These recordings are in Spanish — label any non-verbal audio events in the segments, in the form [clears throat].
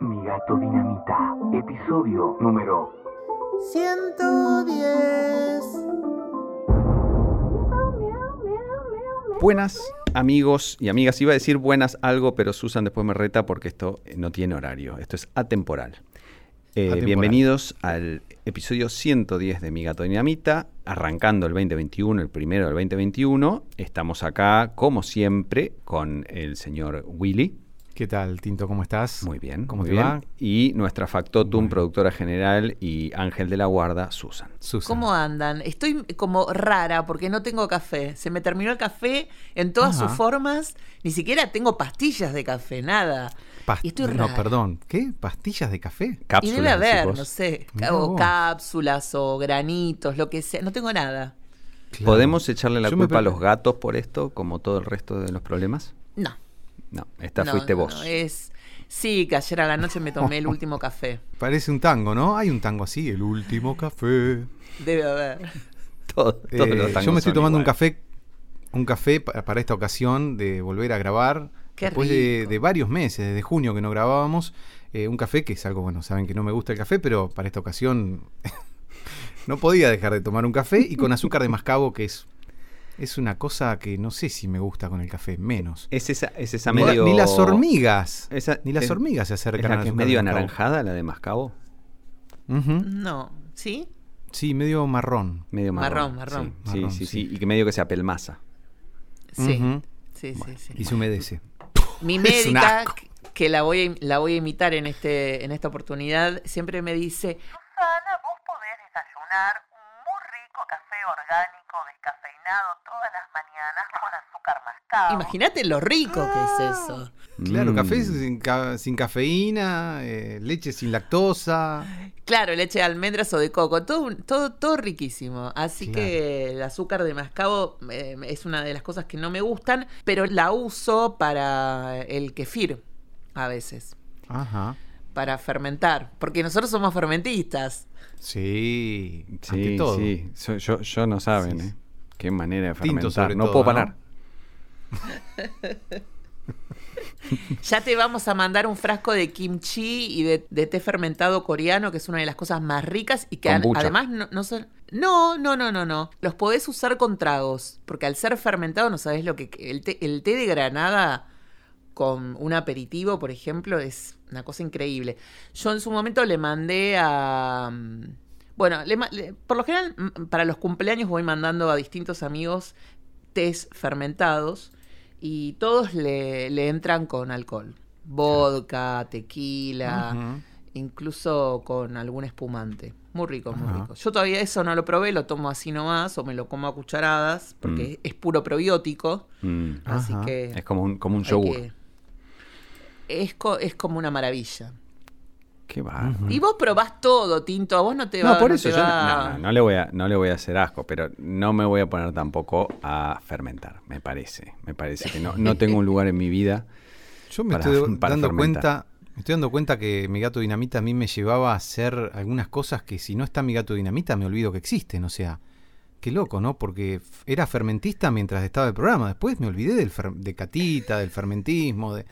Mi gato dinamita, episodio número 110. Buenas amigos y amigas. Iba a decir buenas algo, pero Susan después me reta porque esto no tiene horario. Esto es atemporal. Eh, Atemporal. bienvenidos al episodio 110 de Mi Gato Dinamita, arrancando el 2021, el primero del 2021. Estamos acá, como siempre, con el señor Willy. ¿Qué tal, Tinto? ¿Cómo estás? Muy bien, ¿Cómo muy te bien. va? Y nuestra factotum, Bueno. productora general y ángel de la guarda, Susan. Susan. ¿Cómo andan? Estoy como rara porque no tengo café. Se me terminó el café en todas Ajá. sus formas. Ni siquiera tengo pastillas de café, nada. Pas- y estoy no, perdón. ¿Qué? ¿Pastillas de café? Y Cápsulas, debe haber, no sé, o cápsulas o granitos, lo que sea. No tengo nada. Claro. ¿Podemos echarle la Yo me culpa a los gatos por esto, como todo el resto de los problemas? No. Esta no, fuiste no, vos. no, es... Sí, que ayer a la noche me tomé el último café. [laughs] Parece un tango, ¿no? Hay un tango así, el último café. Debe haber. [laughs] Todo- todos Eh, los tangos yo me estoy tomando un café, un café pa- para esta ocasión de volver a grabar. Qué después de varios meses, desde junio que no grabábamos, eh, un café que es algo, bueno, saben que no me gusta el café, pero para esta ocasión [laughs] no podía dejar de tomar un café y con azúcar de mascabo, que es, es una cosa que no sé si me gusta con el café, menos. Es esa, es esa Ni, la- medio... ni las hormigas. Esa- ni las es- hormigas se ¿Es acercan la al que es medio anaranjada, la de mascabo? No. ¿Sí? Sí, medio marrón. Medio marrón. Marrón, marrón. Sí, sí, Marrón, sí, sí. sí. Y que medio que se apelmaza. Sí. Sí, sí, sí. Y se humedece. Mi [laughs] Es médica, que la voy, a, la voy a imitar en, este, en esta oportunidad, siempre me dice, Susana, vos podés desayunar un muy rico café orgánico descafeinado todas las mañanas con azúcar mascabo. imagínate lo rico que es eso. Claro, Mm. café sin, ca- sin cafeína, eh, leche sin lactosa. Claro, leche de almendras o de coco, todo, todo, todo riquísimo. Así Claro. que el azúcar de mascabo eh, es una de las cosas que no me gustan, pero la uso para el kefir a veces, Ajá. para fermentar, porque nosotros somos fermentistas. Sí, Sí, ante todo. sí. So- yo, yo no saben, Sí, ¿eh? Qué manera de fermentar. sobre no todo, puedo ¿no? parar. [laughs] Ya te vamos a mandar un frasco de kimchi y de, de té fermentado coreano, que es una de las cosas más ricas y que además no, no son... No, no, no, no, no. Los podés usar con tragos, porque al ser fermentado no sabés lo que... El té, el té de granada con un aperitivo, por ejemplo, es una cosa increíble. Yo en su momento le mandé a... mm, Bueno, le por lo general mm, para los cumpleaños voy mandando a distintos amigos tés fermentados y todos le, le entran con alcohol. Vodka, tequila, incluso con algún espumante. Muy rico, muy Ajá. rico. Yo todavía eso no lo probé, lo tomo así nomás o me lo como a cucharadas porque es puro probiótico. Mm. Así Ajá. que... Es como un, como un yogur. que- Es, co- es como una maravilla. Qué bárbaro. Ujú. Y vos probás todo, Tinto. A vos no te va No, por no eso yo va- no, no, no le voy a, no le voy a hacer asco, pero no me voy a poner tampoco a fermentar, me parece. Me parece que no, no tengo un lugar en mi vida. [laughs] Yo me Para- estoy [laughs] para dando fermentar. cuenta, me estoy dando cuenta que mi gato dinamita a mí me llevaba a hacer algunas cosas que si no está mi gato dinamita me olvido que existen, o sea, qué loco, ¿no? Porque era fermentista mientras estaba el programa, después me olvidé del fer- de Catita, del fermentismo, de,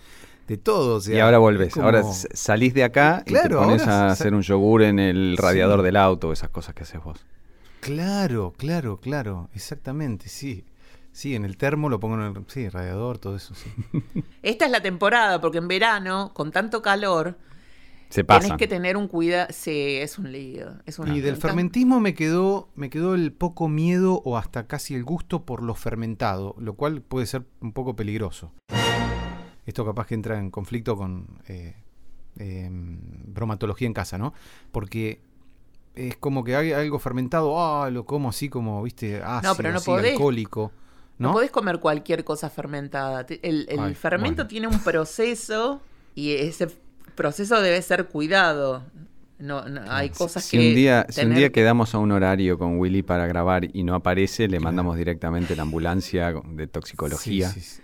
de todo, o sea, y ahora volvés, como- ahora salís de acá y te Claro, pones a hacer un yogur en el Sí. radiador del auto, esas cosas que haces vos. Claro, claro, claro, exactamente, sí. Sí, en el termo lo pongo en el sí, radiador, todo eso, sí. [laughs] Esta es la temporada, porque en verano, con tanto calor, Se que tener un cuidado. Sí, es un lío. Es una- Y del fermentismo me quedó, me quedó el poco miedo o hasta casi el gusto por lo fermentado, lo cual puede ser un poco peligroso. Esto capaz que entra en conflicto con eh, eh, bromatología en casa, ¿no? Porque es como que hay algo fermentado, ah, lo como así como, viste, ácido, pero no así, podés. alcohólico. No, ¿no? podés comer cualquier cosa fermentada. El, el Ay, fermento bueno. tiene un proceso y ese proceso debe ser cuidado. No, no, hay cosas Si que. un, día, si un día quedamos a un horario con Willy para grabar y no aparece, le mandamos directamente la ambulancia de toxicología Sí, sí, sí.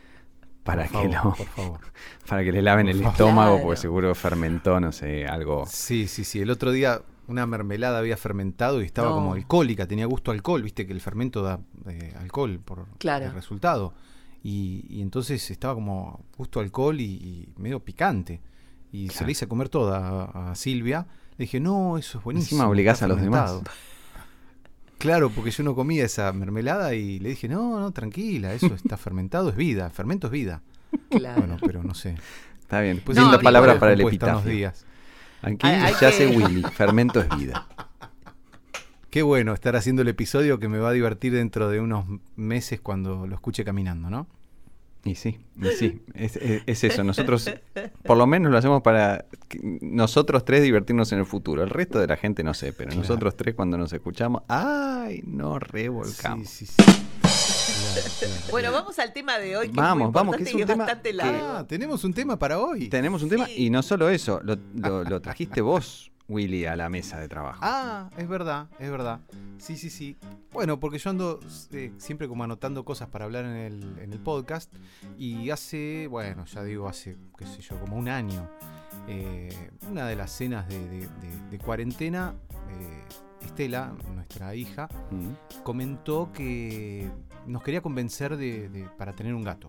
Para, Por que favor, lo- por favor. [laughs] para que le laven el favor. estómago, Claro. porque seguro fermentó, no sé, algo. Sí, sí, sí. El otro día una mermelada había fermentado y estaba No. como alcohólica, tenía gusto a alcohol, viste que el fermento da eh, alcohol por Claro. el resultado. Y, y entonces estaba como gusto a alcohol y, y medio picante. Y se Claro. la hice comer toda a, a Silvia. Le dije, no, eso es buenísimo. Encima obligás a los demás. [laughs] fermentado". Claro, porque yo no comía esa mermelada y le dije, no, no, tranquila, eso está [laughs] fermentado, es vida, fermento es vida. Claro. Bueno, pero no sé. Está bien. Después No, Linda palabra para el epitafio. días. Aquí ya hace que- Willy. Fermento es vida. [laughs] Qué bueno estar haciendo el episodio que me va a divertir dentro de unos meses cuando lo escuche caminando, ¿no? Y sí, y sí, es, es- es eso. Nosotros, [laughs] por lo menos, lo hacemos para que- nosotros tres divertirnos en el futuro. El resto de la gente no sé, pero Claro. nosotros tres cuando nos escuchamos, ¡ay! Nos revolcamos. Sí, sí, sí. Claro, [laughs] claro. Bueno, vamos al tema de hoy. Que Vamos, es muy vamos, que importante es un tema bastante que- largo. Ah, tenemos un tema para hoy. Tenemos un tema, y no solo eso, lo, lo- lo trajiste vos, [laughs] Willy, a la mesa de trabajo. Ah, es verdad, es verdad. Sí, sí, sí. Bueno, porque yo ando eh, siempre como anotando cosas para hablar en el, en el podcast. Y hace, bueno, ya digo, hace, qué sé yo, como un año. eh, una de las cenas de, de- de- de cuarentena, eh, Estela, nuestra hija, Mm. comentó que nos quería convencer de, de- para tener un gato.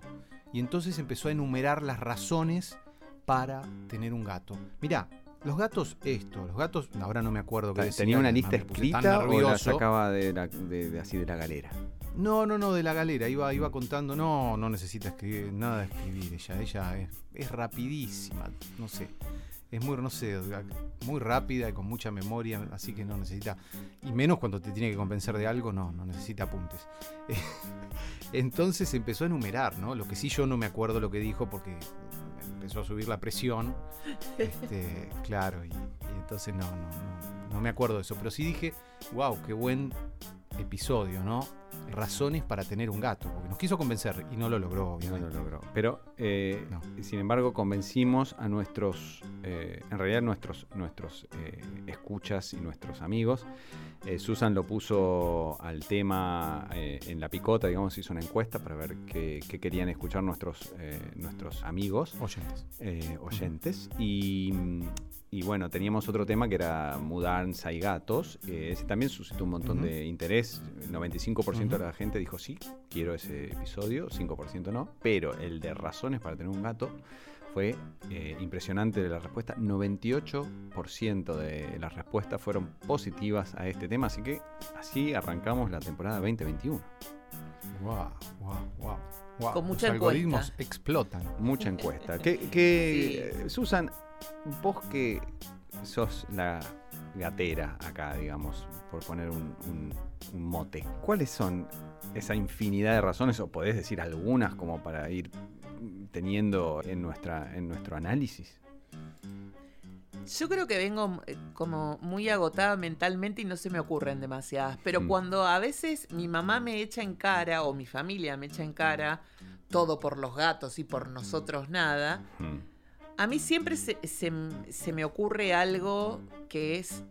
Y entonces empezó a enumerar las razones para tener un gato. Mirá, los gatos esto, los gatos, ahora no me acuerdo qué ¿Tenía una lista escrita o la sacaba de, la- de- de así de la galera? No, no, no, de la galera, iba, iba contando, no, no necesita escribir, nada de escribir ella, ella es, es rapidísima, no sé, es muy, no sé, muy rápida y con mucha memoria, así que no necesita, y menos cuando te tiene que convencer de algo, no, no necesita apuntes. [laughs] Entonces empezó a enumerar, ¿no? Lo que sí yo no me acuerdo lo que dijo porque empezó a subir la presión, [laughs] este, claro, y, y entonces no, no, no, no me acuerdo de eso, pero sí dije, wow, qué buen episodio, ¿no? Razones para tener un gato, porque nos quiso convencer y no lo logró, No obviamente. lo logró. Pero, eh, No. sin embargo, convencimos a nuestros, eh, en realidad nuestros, nuestros eh, escuchas y nuestros amigos. Susan lo puso al tema en la picota, digamos, hizo una encuesta para ver qué, qué querían escuchar nuestros, nuestros amigos, Oyentes. oyentes. Y, mm, y bueno, teníamos otro tema que era mudanza y gatos. Eh, ese también suscitó un montón de interés. El 95% de Ujú. la gente dijo sí, quiero ese episodio, 5% no. Pero el de razones para tener un gato fue eh, impresionante la respuesta. 98% de las respuestas fueron positivas a este tema. Así que así arrancamos la temporada 2021. Wow, wow, wow. wow. Con mucha Los algoritmos explotan. Mucha encuesta. [laughs] ¿Qué, qué- Susan, vos que sos la gatera acá, digamos, por poner un, un- un mote, ¿cuáles son esa infinidad de razones, o podés decir algunas como para ir teniendo en, nuestra, en nuestro análisis? Yo creo que vengo eh, como muy agotada mentalmente y no se me ocurren demasiadas. Pero Mm. cuando a veces mi mamá me echa en cara o mi familia me echa en cara todo por los gatos y por nosotros nada, Mm. A mí siempre se, se- se me ocurre algo que es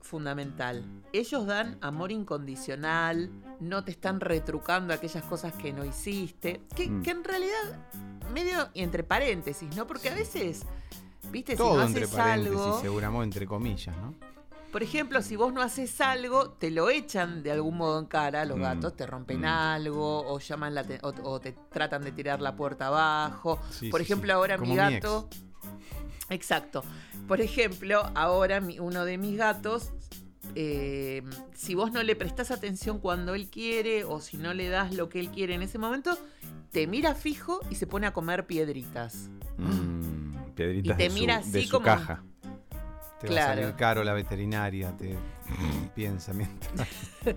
fundamental. Ellos dan amor incondicional, no te están retrucando aquellas cosas que no hiciste, que, Mm. que en realidad, medio entre paréntesis, ¿no? Porque a veces, viste, si Todo no entre haces paréntesis, algo, seguramente entre comillas, ¿no? Por ejemplo, si vos no haces algo, te lo echan de algún modo en cara, los Mm, gatos te rompen mm. algo, o llaman la te- o, o te tratan de tirar la puerta abajo. Sí, Por sí, ejemplo, sí. ahora Como mi mi gato. Exacto. Por ejemplo, ahora mi- uno de mis gatos. eh, si vos no le prestás atención cuando él quiere o si no le das lo que él quiere en ese momento, te mira fijo y se pone a comer piedritas. Mm, piedritas Y te de, mira su, de así su como- caja. Te va a Claro. salir caro la veterinaria, te [clears throat] piensa mientras. [laughs]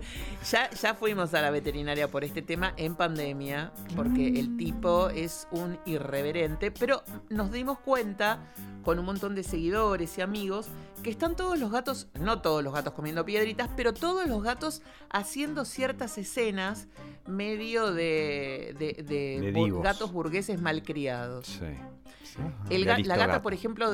Ya, ya fuimos a la veterinaria por este tema en pandemia, porque el tipo es un irreverente, pero nos dimos cuenta con un montón de seguidores y amigos que están todos los gatos, no todos los gatos comiendo piedritas, pero todos los gatos haciendo ciertas escenas medio de, de- de De bu- divos. gatos burgueses malcriados. Sí. sí. El la gata, por ejemplo,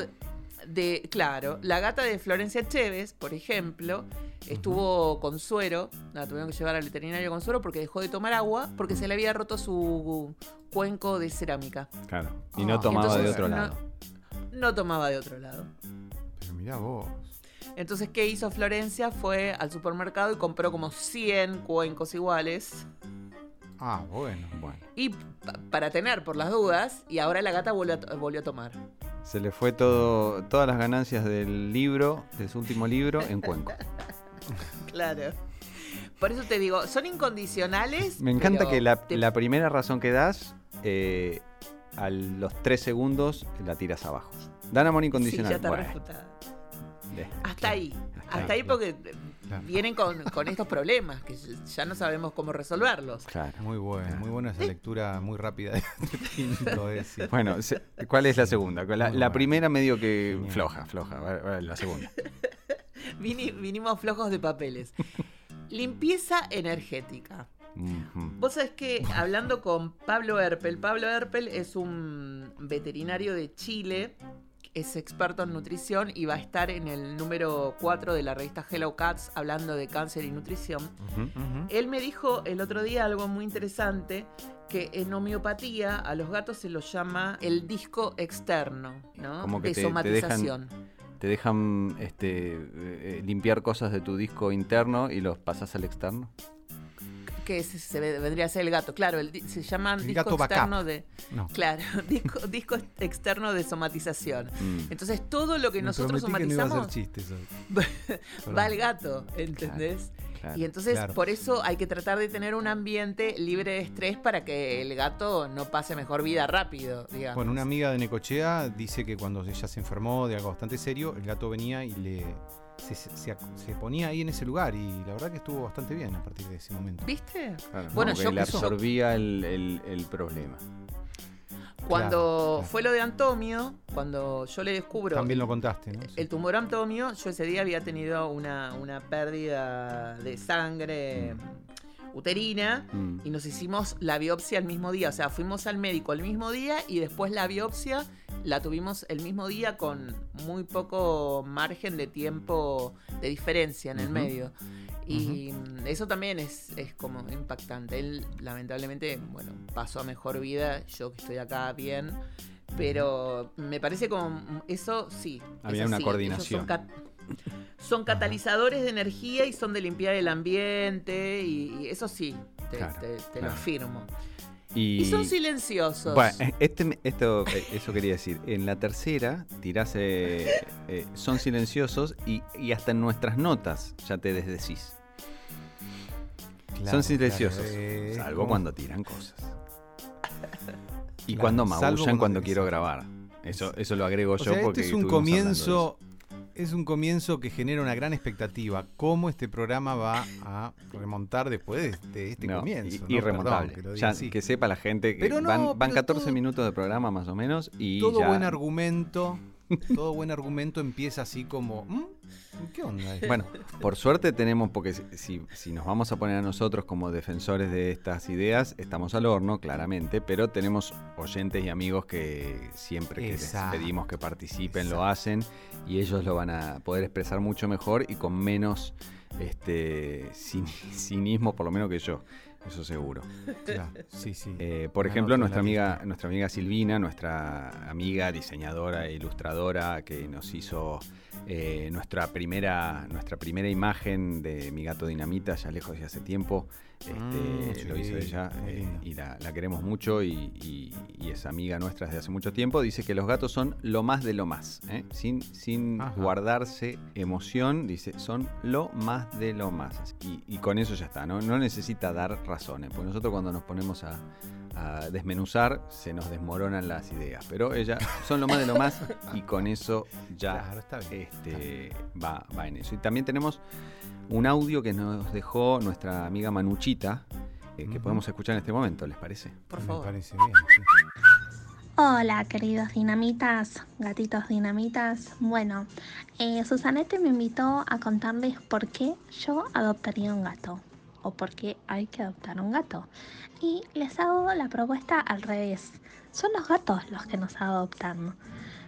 de, de- claro, la gata de Florencia Chévez, por ejemplo, estuvo con suero, la tuvieron que llevar al veterinario con suero porque dejó de tomar agua porque se le había roto su cuenco de cerámica. Claro. Y no Ah. tomaba de Entonces, otro no- lado. No tomaba de otro lado. Pero mirá vos. Entonces, ¿qué hizo Florencia? Fue al supermercado y compró como 100 cuencos iguales. Ah, bueno. Bueno. Y pa- para tener por las dudas, y ahora la gata volvió a, to- volvió a tomar. Se le fue todo, todas las ganancias del libro, de su último libro, en Cuenco. [laughs] Claro. Por eso te digo, son incondicionales. Me encanta que la, te- la primera razón que das, eh, a los tres segundos la tiras abajo. Dan amor Sí, incondicional. ya está Bueno, Hasta ahí. Hasta Hasta ahí, ahí porque Claro. vienen con, con estos problemas que ya no sabemos cómo resolverlos. Claro. Muy bueno, muy buena esa lectura muy rápida de Tinto, decir. Bueno, ¿cuál es la segunda? La, primera medio que Genial. floja, floja. La segunda. [laughs] Vini- vinimos flojos de papeles. Limpieza energética. Vos sabés que hablando con Pablo Herpel, Pablo Herpel es un veterinario de Chile, es experto en nutrición y va a estar en el número 4 de la revista Hello Cats hablando de cáncer y nutrición. Él me dijo el otro día algo muy interesante, que en homeopatía a los gatos se los llama el disco externo, ¿no? Como que de te-. Te dejan este, eh, eh, limpiar cosas de tu disco interno y los pasas al externo. Que se ve- vendría a ser el gato, claro, el se llaman El disco gato backup. externo de... No. Claro, [laughs] disco, disco externo de somatización. Mm. Entonces todo lo que Me nosotros que no somatizamos [laughs] va al gato, ¿entendés? Claro. Y entonces Claro. por eso hay que tratar de tener un ambiente libre de estrés para que el gato no pase mejor vida rápido, digamos. Bueno, una amiga de Necochea dice que cuando ella se enfermó de algo bastante serio, el gato venía y le se, ponía ahí en ese lugar y la verdad que estuvo bastante bien a partir de ese momento. ¿Viste? Claro, Bueno, yo- le absorbía el, el- el problema. Cuando claro. fue lo de Antomio, cuando yo le descubro También lo contaste, ¿no? el tumor Antomio, yo ese día había tenido una, una pérdida de sangre uterina Mm. y nos hicimos la biopsia el mismo día. O sea, fuimos al médico el mismo día y después la biopsia la tuvimos el mismo día con muy poco margen de tiempo de diferencia en el medio. Y eso también es, es como impactante. Él, lamentablemente, bueno, pasó a mejor vida. Yo que estoy acá bien. Pero me parece como eso sí. Había una así. coordinación. Son, cat- son catalizadores de energía y son de limpiar el ambiente. Y, y eso sí, te, Claro, te- te claro. lo afirmo. Y, Y son silenciosos. Bueno, eh, este, esto, eh, eso quería decir. En la tercera tirás, eh, eh, son silenciosos y, y hasta en nuestras notas ya te desdecís. Claro, son silenciosos. claro, eh, salvo cuando tiran cosas. Y Claro, cuando maullan cuando quiero grabar. Eso, eso lo agrego O yo sea, porque este es un comienzo. Es un comienzo que genera una gran expectativa. ¿Cómo este programa va a remontar después de, este No, comienzo? i- ¿no? irremontable. Perdón que lo diga Ya, que sepa la gente que Pero no, van, van pero 14 todo- minutos de programa más o menos y todo ya- buen argumento, todo buen argumento empieza así como, "¿Mm? ¿qué onda? esto?". Bueno, por suerte tenemos, porque si, si- nos vamos a poner a nosotros como defensores de estas ideas, estamos al horno, claramente, pero tenemos oyentes y amigos que siempre que les pedimos que participen exacto. lo hacen y ellos lo van a poder expresar mucho mejor y con menos este cin- cinismo, por lo menos que yo, eso seguro. Sí, sí. Eh, por ejemplo, nuestra amiga, nuestra amiga Silvina, nuestra amiga diseñadora e ilustradora que nos hizo eh, nuestra primera nuestra primera imagen de mi gato dinamita ya lejos de hace tiempo. Este, Mm, lo sí, hizo ella eh, y la, la queremos mucho y, y- y es amiga nuestra desde hace mucho tiempo. Dice que los gatos son lo más de lo más, ¿eh? sin, sin Ajá. guardarse emoción, dice, son lo más de lo más. Y, y con eso ya está, ¿no? no necesita dar razones, porque nosotros cuando nos ponemos a, a desmenuzar se nos desmoronan las ideas, pero ella son lo más de lo más y con eso ya Claro, está bien. este, va, va en eso. Y también tenemos un audio que nos dejó nuestra amiga Manuchita, eh, que podemos escuchar en este momento, ¿les parece? Por Me favor. parece bien. sí. Hola, queridos dinamitas, gatitos dinamitas. Bueno, eh, Susanete me invitó a contarles por qué yo adoptaría un gato o por qué hay que adoptar un gato. Y les hago la propuesta al revés. Son los gatos los que nos adoptan.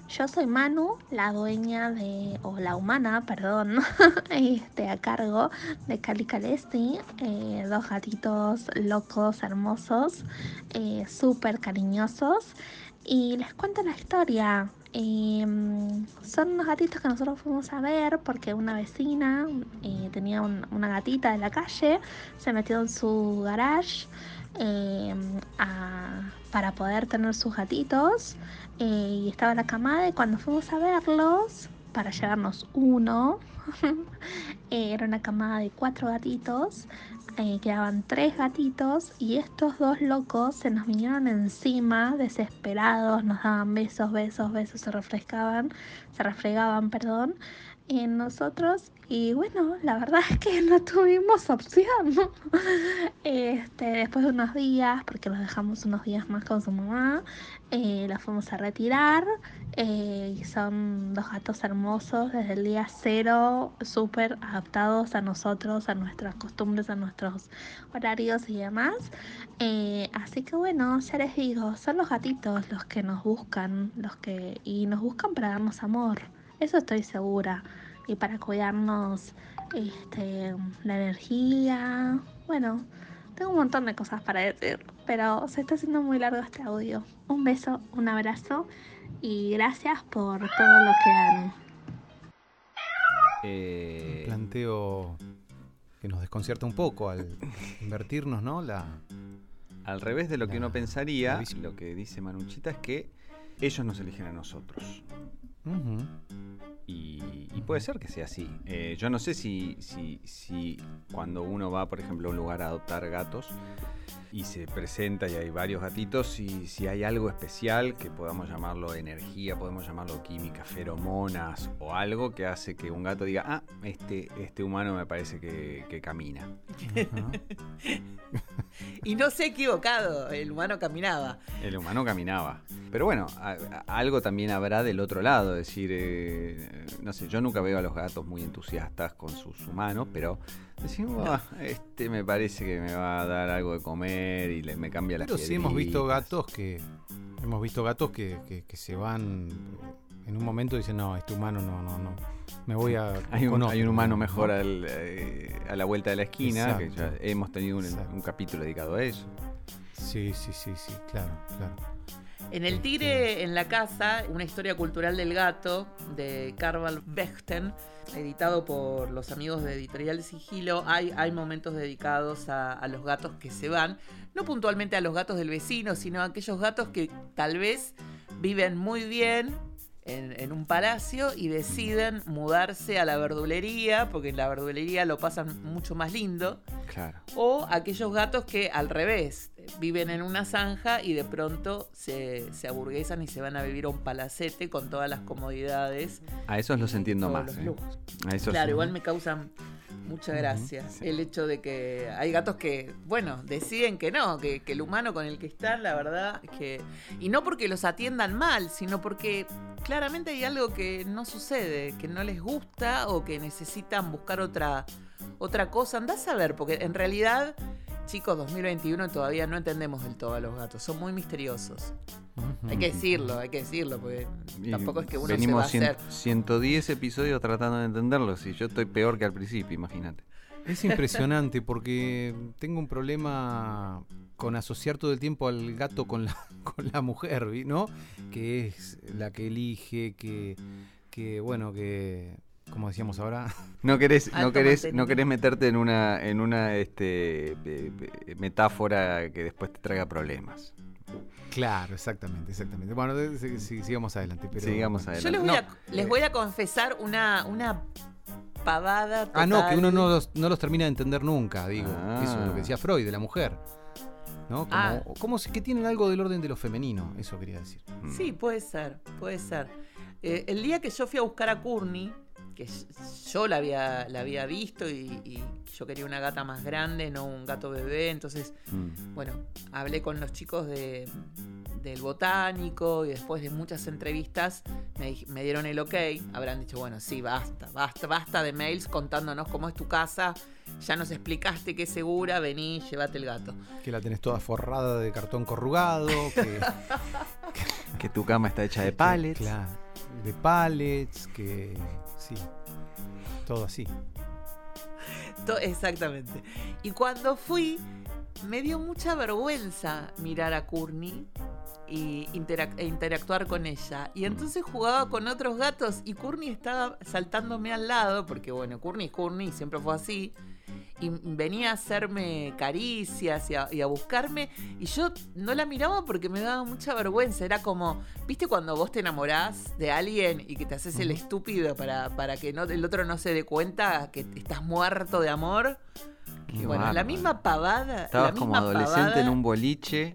Yo soy Manu, la dueña de, o la humana, perdón, [laughs] este, a cargo de Cali Calesti, eh, dos gatitos locos, hermosos, eh, súper cariñosos. Y les cuento la historia. Em, son unos gatitos que nosotros fuimos a ver porque una vecina eh, tenía un- una gatita de la calle, se metió en su garage em, para poder tener sus gatitos eh, y estaba la camada y cuando fuimos a verlos para llevarnos uno, [laughs] eh, era una camada de cuatro gatitos, eh, quedaban tres gatitos y estos dos locos se nos vinieron encima, desesperados, nos daban besos, besos, besos, se refrescaban, se refregaban, perdón, en nosotros y bueno, la verdad [laughs] es que no tuvimos [laughs] opción. Este, después de unos días, porque los dejamos unos días más con su mamá, eh, los fuimos a retirar eh, y son dos gatos hermosos desde el día cero, súper adaptados a nosotros, a nuestras costumbres, a nuestros horarios y demás. Eh, así que bueno, ya les digo, son los gatitos los que nos buscan, los que y nos buscan para darnos amor. Eso estoy segura. Y para cuidarnos este, la energía. Bueno, tengo un montón de cosas para decir, pero se está haciendo muy largo este audio. Un beso, un abrazo y gracias por todo lo que han. Eh, Un planteo que nos desconcierta un poco al invertirnos, ¿no? La, Al revés de lo que uno pensaría, lo que dice Manuchita es que ellos nos eligen a nosotros. Y, y puede ser que sea así. Eh, yo no sé si, si, si cuando uno va, por ejemplo, a un lugar a adoptar gatos y se presenta y hay varios gatitos, si, si hay algo especial que podamos llamarlo energía, podemos llamarlo química, feromonas o algo que hace que un gato diga, ah, este, este humano me parece que, que camina. Y no se ha equivocado, el humano caminaba. El humano caminaba. Pero bueno, a- a- algo también habrá del otro lado. Decir, eh, no sé, yo nunca veo a los gatos muy entusiastas con sus humanos, pero decimos, "Ah, este me parece que me va a dar algo de comer y le, me cambia la Pero sí hemos visto gatos que. Hemos visto gatos que, que- que se van en un momento y dicen, no, este humano no, no, no. Me voy a. [laughs] Hay un, hay un otro", humano ¿no? mejor al, eh, a la vuelta de la esquina, que ya hemos tenido un capítulo dedicado a eso. Sí, sí, sí, sí, claro, claro. En El Tigre en la Casa, una historia cultural del gato de Carval Bechten, editado por los amigos de Editorial Sigilo, hay, hay momentos dedicados a, a los gatos que se van, no puntualmente a los gatos del vecino, sino a aquellos gatos que tal vez viven muy bien en, en un palacio y deciden mudarse a la verdulería, porque en la verdulería lo pasan mucho más lindo. Claro. O aquellos gatos que al revés, viven en una zanja y de pronto se, se aburguesan y se van a vivir a un palacete con todas las comodidades. A esos los entiendo más. los eh. A esos Claro, sí. igual me causan mucha gracia sí. el hecho de que hay gatos que, bueno, deciden que no, que, que el humano con el que están, la verdad, es que... Y no porque los atiendan mal, sino porque claramente hay algo que no sucede, que no les gusta o que necesitan buscar otra, otra cosa. Andás a ver, porque en realidad, chicos, 2021 todavía no entendemos del todo a los gatos, son muy misteriosos. Hay que decirlo, hay que decirlo, porque Y tampoco es que uno venimos se va a hacer... 100 110 episodios tratando de entenderlo. Si yo estoy peor que al principio, imagínate. Es impresionante porque tengo un problema con asociar todo el tiempo al gato con la, [laughs] con la mujer. ¿no? Que es la que elige, que, que bueno, que, como decíamos ahora, [laughs] No querés, no querés, no querés meterte en una, en una este, metáfora que después te traiga problemas. claro, exactamente, exactamente. Bueno, sigamos adelante. Pero, Sigamos Yo adelante. les voy, No, a, les voy a confesar una, una pavada. Ah, no, que total. uno no los, no los termina de entender nunca, digo. Ah. Eso es lo que decía Freud, de la mujer. ¿No? Como, Ah. como si que tienen algo del orden de lo femenino, eso quería decir. Sí, puede ser, puede ser. Eh, el día que yo fui a buscar a Courtney, que yo la había, la había visto y, y yo quería una gata más grande, no un gato bebé, entonces, mm. bueno, hablé con los chicos de, del botánico y después de muchas entrevistas me, dieron el ok, habrán dicho, bueno, sí, basta, basta, basta de mails contándonos cómo es tu casa, ya nos explicaste que es segura, vení, llévate el gato. Que la tenés toda forrada de cartón corrugado, que, [laughs] Que tu cama está hecha de pallets. Claro, de pallets, que sí, todo así. Exactamente. Y cuando fui, me dio mucha vergüenza mirar a Courtney y interac- e interactuar con ella. Y entonces jugaba con otros gatos y Courtney estaba saltándome al lado, porque bueno, Courtney es Courtney, siempre fue así. Y venía a hacerme caricias y a, y a buscarme. Y yo no la miraba porque me daba mucha vergüenza. Era como, ¿viste cuando vos te enamorás de alguien y que te haces el estúpido para, para que no, el otro no se dé cuenta que estás muerto de amor? Qué bueno, la misma pavada. Estabas la como adolescente pavada. en un boliche.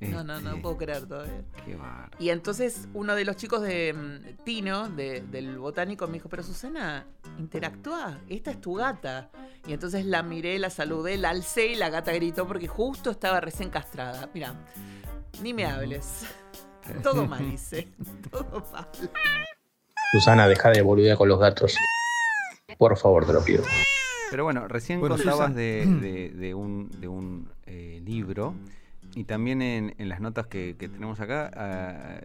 No, no, no Este, puedo creer todavía. Qué bárbaro. Y entonces uno de los chicos de mm, Tino, de- del botánico, me dijo, pero Susana, interactúa, esta es tu gata. Y entonces la miré, la saludé, la alcé y la gata gritó porque justo estaba recién castrada. Mira, ni me hables. Todo [laughs] mal hice. Todo mal. Susana, deja de boludear con los gatos. Por favor, te lo pido. Pero bueno, recién Bueno, contabas Susan. de, de- de un, de un eh, libro y también en, en las notas que, que tenemos acá ah,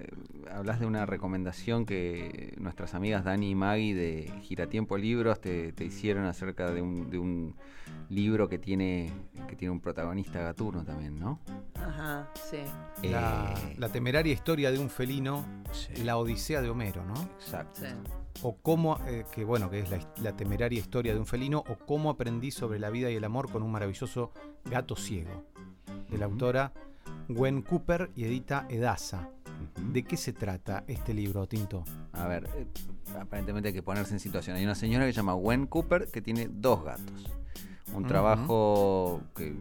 hablas de una recomendación que nuestras amigas Dani y Maggie de Giratiempo Libros te, te hicieron acerca de un, de un libro que tiene, que tiene un protagonista gatuno también, ¿no? Ajá, sí. La, Eh, la temeraria historia de un felino, sí, la Odisea de Homero, ¿no? Exacto. sí. O cómo, eh, que bueno, que es la, la temeraria historia de un felino, o cómo aprendí sobre la vida y el amor con un maravilloso gato ciego, de la autora Gwen Cooper y edita Edasa. ¿De qué se trata este libro, Tinto? A ver, eh, aparentemente hay que ponerse en situación. Hay una señora que se llama Gwen Cooper que tiene dos gatos. Un trabajo que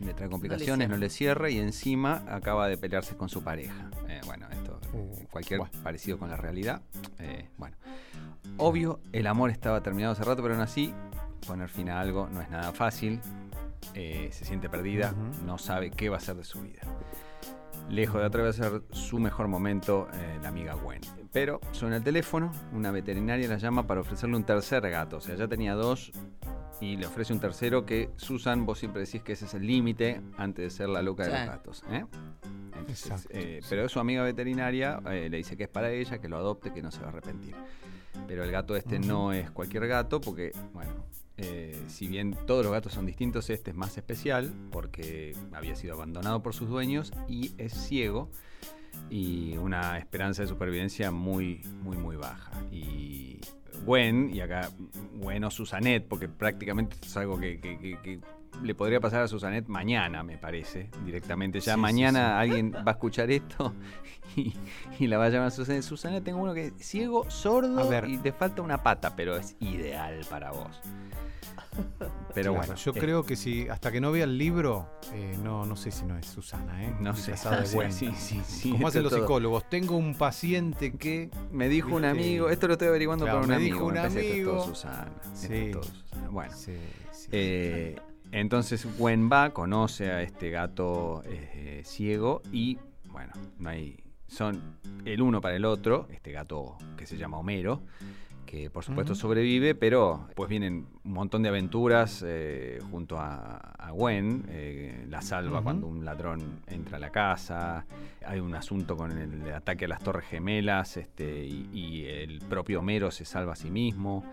le trae complicaciones, no le cierra y encima acaba de pelearse con su pareja. Eh, bueno, esto, Uh, eh, cualquier bueno. parecido con la realidad. eh, bueno, obvio, el amor estaba terminado hace rato, pero aún así, poner fin a algo no es nada fácil. Eh, se siente perdida, no sabe qué va a hacer de su vida. Lejos de atravesar su mejor momento, eh, la amiga Gwen. Pero suena el teléfono, una veterinaria la llama para ofrecerle un tercer gato. O sea, ya tenía dos y le ofrece un tercero que, Susan, vos siempre decís que ese es el límite antes de ser la loca de los gatos. ¿eh? Entonces, Exacto, eh, sí. Pero su amiga veterinaria eh, le dice que es para ella, que lo adopte, que no se va a arrepentir. Pero el gato este no es cualquier gato porque, bueno, eh, si bien todos los gatos son distintos, este es más especial porque había sido abandonado por sus dueños y es ciego y una esperanza de supervivencia muy, muy, muy baja. Y Gwen, y acá Gwen o Susanet, porque prácticamente es algo que, que- que- que le podría pasar a Susanet mañana, me parece, directamente. Ya Sí, mañana sí. alguien va a escuchar esto [laughs] y, y la va a llamar Susanet. Susanet, tengo uno que es ciego, sordo A y te falta una pata, pero es ideal para vos. Pero Claro, bueno, yo eh, creo que si hasta que no vea el libro, eh, no, no sé si no es Susana, ¿eh? No sé. De [laughs] Sí, Gwen. sí, sí, sí, Como hacen los todo. psicólogos, tengo un paciente que... Me dijo un amigo, esto lo estoy averiguando Claro, por un me amigo. dijo un esto es todo amigo. Susana. esto Sí. es todo Susana. Bueno, Sí, sí. eh, entonces Gwen va, conoce a este gato eh, ciego y bueno, no hay, son el uno para el otro, este gato que se llama Homero, que por supuesto sobrevive, pero pues vienen un montón de aventuras eh, junto a, a Gwen, eh, la salva cuando un ladrón entra a la casa, hay un asunto con el ataque a las torres gemelas este, y, y el propio Homero se salva a sí mismo.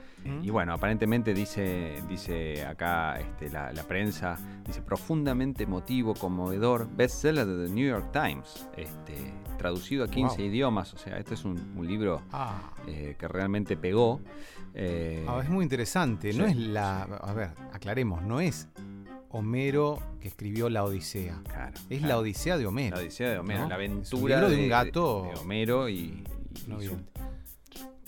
Y bueno, aparentemente dice, dice acá este, la, la prensa, dice profundamente emotivo, conmovedor, bestseller de The New York Times, este, traducido a 15 Wow. idiomas, o sea, este es un, un libro Ah, eh, que realmente pegó. eh, ah, es muy interesante. No es la... A ver, aclaremos, no es Homero que escribió La Odisea. claro, Es claro. la Odisea de Homero. La Odisea de Homero, ¿no? la aventura libro de un gato. de Homero y, y- y No su- bien.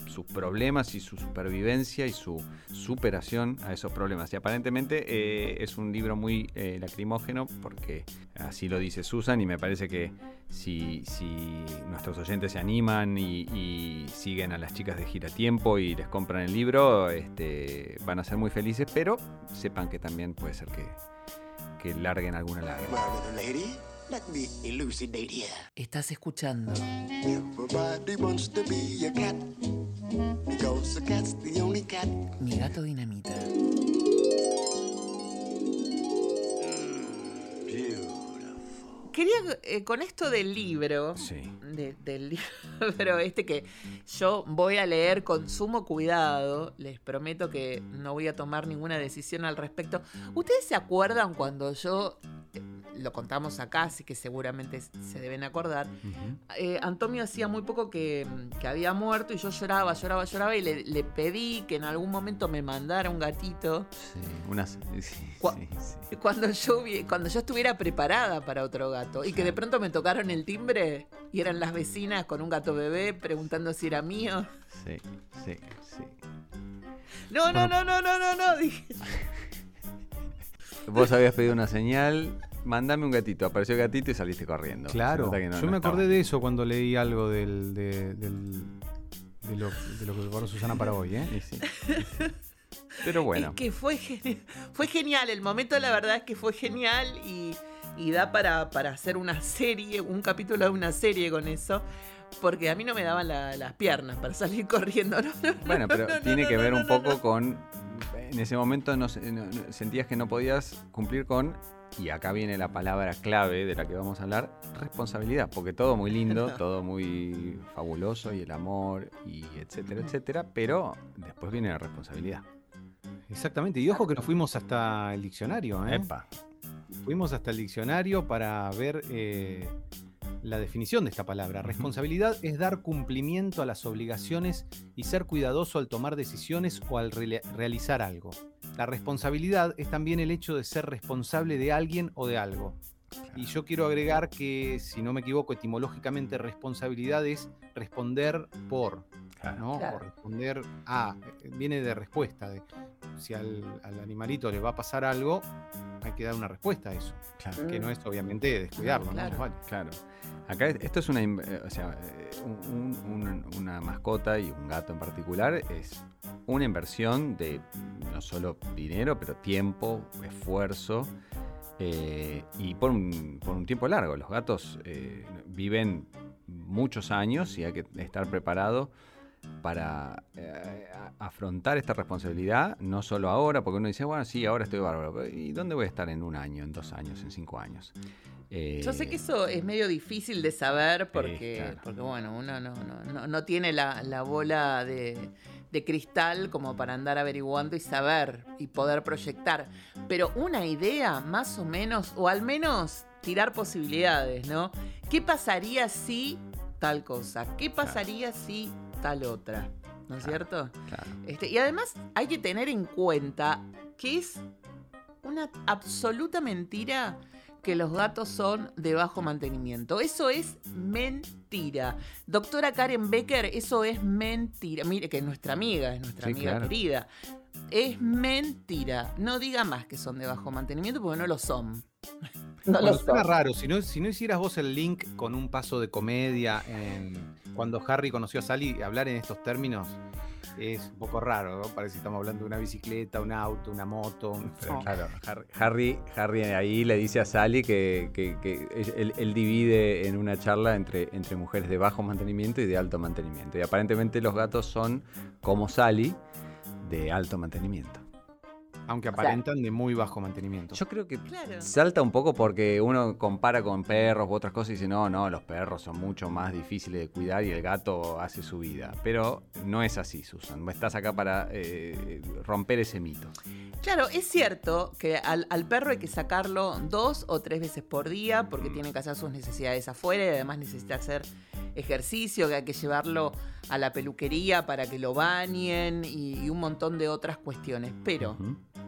sus problemas y su supervivencia y su superación a esos problemas. Y aparentemente eh, es un libro muy eh, lacrimógeno porque así lo dice Susan y me parece que si, si nuestros oyentes se animan y, y siguen a las chicas de Giratiempo y les compran el libro, este, van a ser muy felices, pero sepan que también puede ser que, que larguen alguna lágrima. Well, little lady, let me elucidate here. Estás escuchando Everybody wants to be a cat because a cat's the only cat. Mi gato dinamita. Beautiful. Quería, eh, con esto del libro, Sí. de- del [laughs] libro este que yo voy a leer con sumo cuidado, les prometo que no voy a tomar ninguna decisión al respecto. ¿Ustedes se acuerdan cuando yo eh, lo contamos acá, así que seguramente se deben acordar. Eh, Antonio hacía muy poco que, que había muerto y yo lloraba, lloraba, lloraba y le, le pedí que en algún momento me mandara un gatito Sí, unas. Sí, sí, cuando yo, cuando yo estuviera preparada para otro gato y que de pronto me tocaron el timbre y eran las vecinas con un gato bebé preguntando si era mío. Sí, sí, sí. No, no, no, no, no, no, no, dije. Vos habías pedido una señal, mandame un gatito. Apareció el gatito y saliste corriendo. Claro, nota que no- yo no me acordé estaba. de eso cuando leí algo del, de, del- de lo, de lo que preparó Susana para hoy, ¿eh? Sí, sí. Pero [laughs] bueno. Es que fue, geni- fue genial, el momento la verdad es que fue genial y, y da para, para hacer una serie, un capítulo de una serie con eso, porque a mí no me daban la- las piernas para salir [laughs] corriendo. ¿no? Bueno, pero no, no, tiene no, que no, ver no, un no, poco no. con. En ese momento no, se- no- no- sentías que no podías cumplir con. Y acá viene la palabra clave de la que vamos a hablar: responsabilidad. Porque todo muy lindo, [laughs] todo muy fabuloso, y el amor, y etcétera, etcétera. Pero después viene la responsabilidad. Exactamente, y ojo que nos fuimos hasta el diccionario, ¿eh? Epa. Fuimos hasta el diccionario para ver eh, la definición de esta palabra. Responsabilidad es dar cumplimiento a las obligaciones y ser cuidadoso al tomar decisiones o al realizar algo. La responsabilidad es también el hecho de ser responsable de alguien o de algo. Y yo quiero agregar que, si no me equivoco, etimológicamente responsabilidad es responder por, Claro. ¿no? Claro. O responder a, eh, viene de respuesta, de si al, al animalito le va a pasar algo, hay que dar una respuesta a eso, Claro. que no es obviamente descuidarlo. Claro. Claro. Acá es- esto es una, eh, o sea, eh, un- un- una mascota y un gato en particular es una inversión de no solo dinero, pero tiempo, esfuerzo eh, y por un, por un tiempo largo. Los gatos eh, viven muchos años y hay que estar preparado para eh, afrontar esta responsabilidad, no solo ahora, porque uno dice, bueno, sí, ahora estoy bárbaro, ¿y dónde voy a estar en un año, en dos años, en cinco años? Yo sé Eh, que eso es medio difícil de saber porque, claro. porque bueno, uno no, no, no, no tiene la, la bola de, de cristal como para andar averiguando y saber y poder proyectar. Pero una idea más o menos, o al menos tirar posibilidades, ¿no? ¿Qué pasaría si tal cosa? ¿Qué pasaría si tal otra? ¿No es cierto? claro. Este, y además hay que tener en cuenta que es una absoluta mentira que los gatos son de bajo mantenimiento. Eso es mentira. Doctora Karen Becker, eso es mentira. Mire, que es nuestra amiga, es nuestra Sí, amiga claro. querida. Es mentira. No diga más que son de bajo mantenimiento porque no lo son. No Bueno, lo suena son. raro, si no, si no hicieras vos el link con un paso de comedia en cuando Harry conoció a Sally, hablar en estos términos es un poco raro, ¿no? Parece que estamos hablando de una bicicleta, un auto, una moto. un- Pero claro, Har- Harry, Harry ahí le dice a Sally que, que- que él, él divide en una charla entre, entre mujeres de bajo mantenimiento y de alto mantenimiento. Y aparentemente los gatos son como Sally de alto mantenimiento. Aunque sea- aparentan de muy bajo mantenimiento. Yo creo que Claro. salta un poco porque uno compara con perros u otras cosas y dice, no, no, los perros son mucho más difíciles de cuidar y el gato hace su vida. Pero no es así, Susan. Estás acá para eh, romper ese mito. Claro, es cierto que al, al perro hay que sacarlo dos o tres veces por día porque tiene que hacer sus necesidades afuera y además necesita hacer ejercicio, que hay que llevarlo a la peluquería para que lo bañen y, y un montón de otras cuestiones. Pero.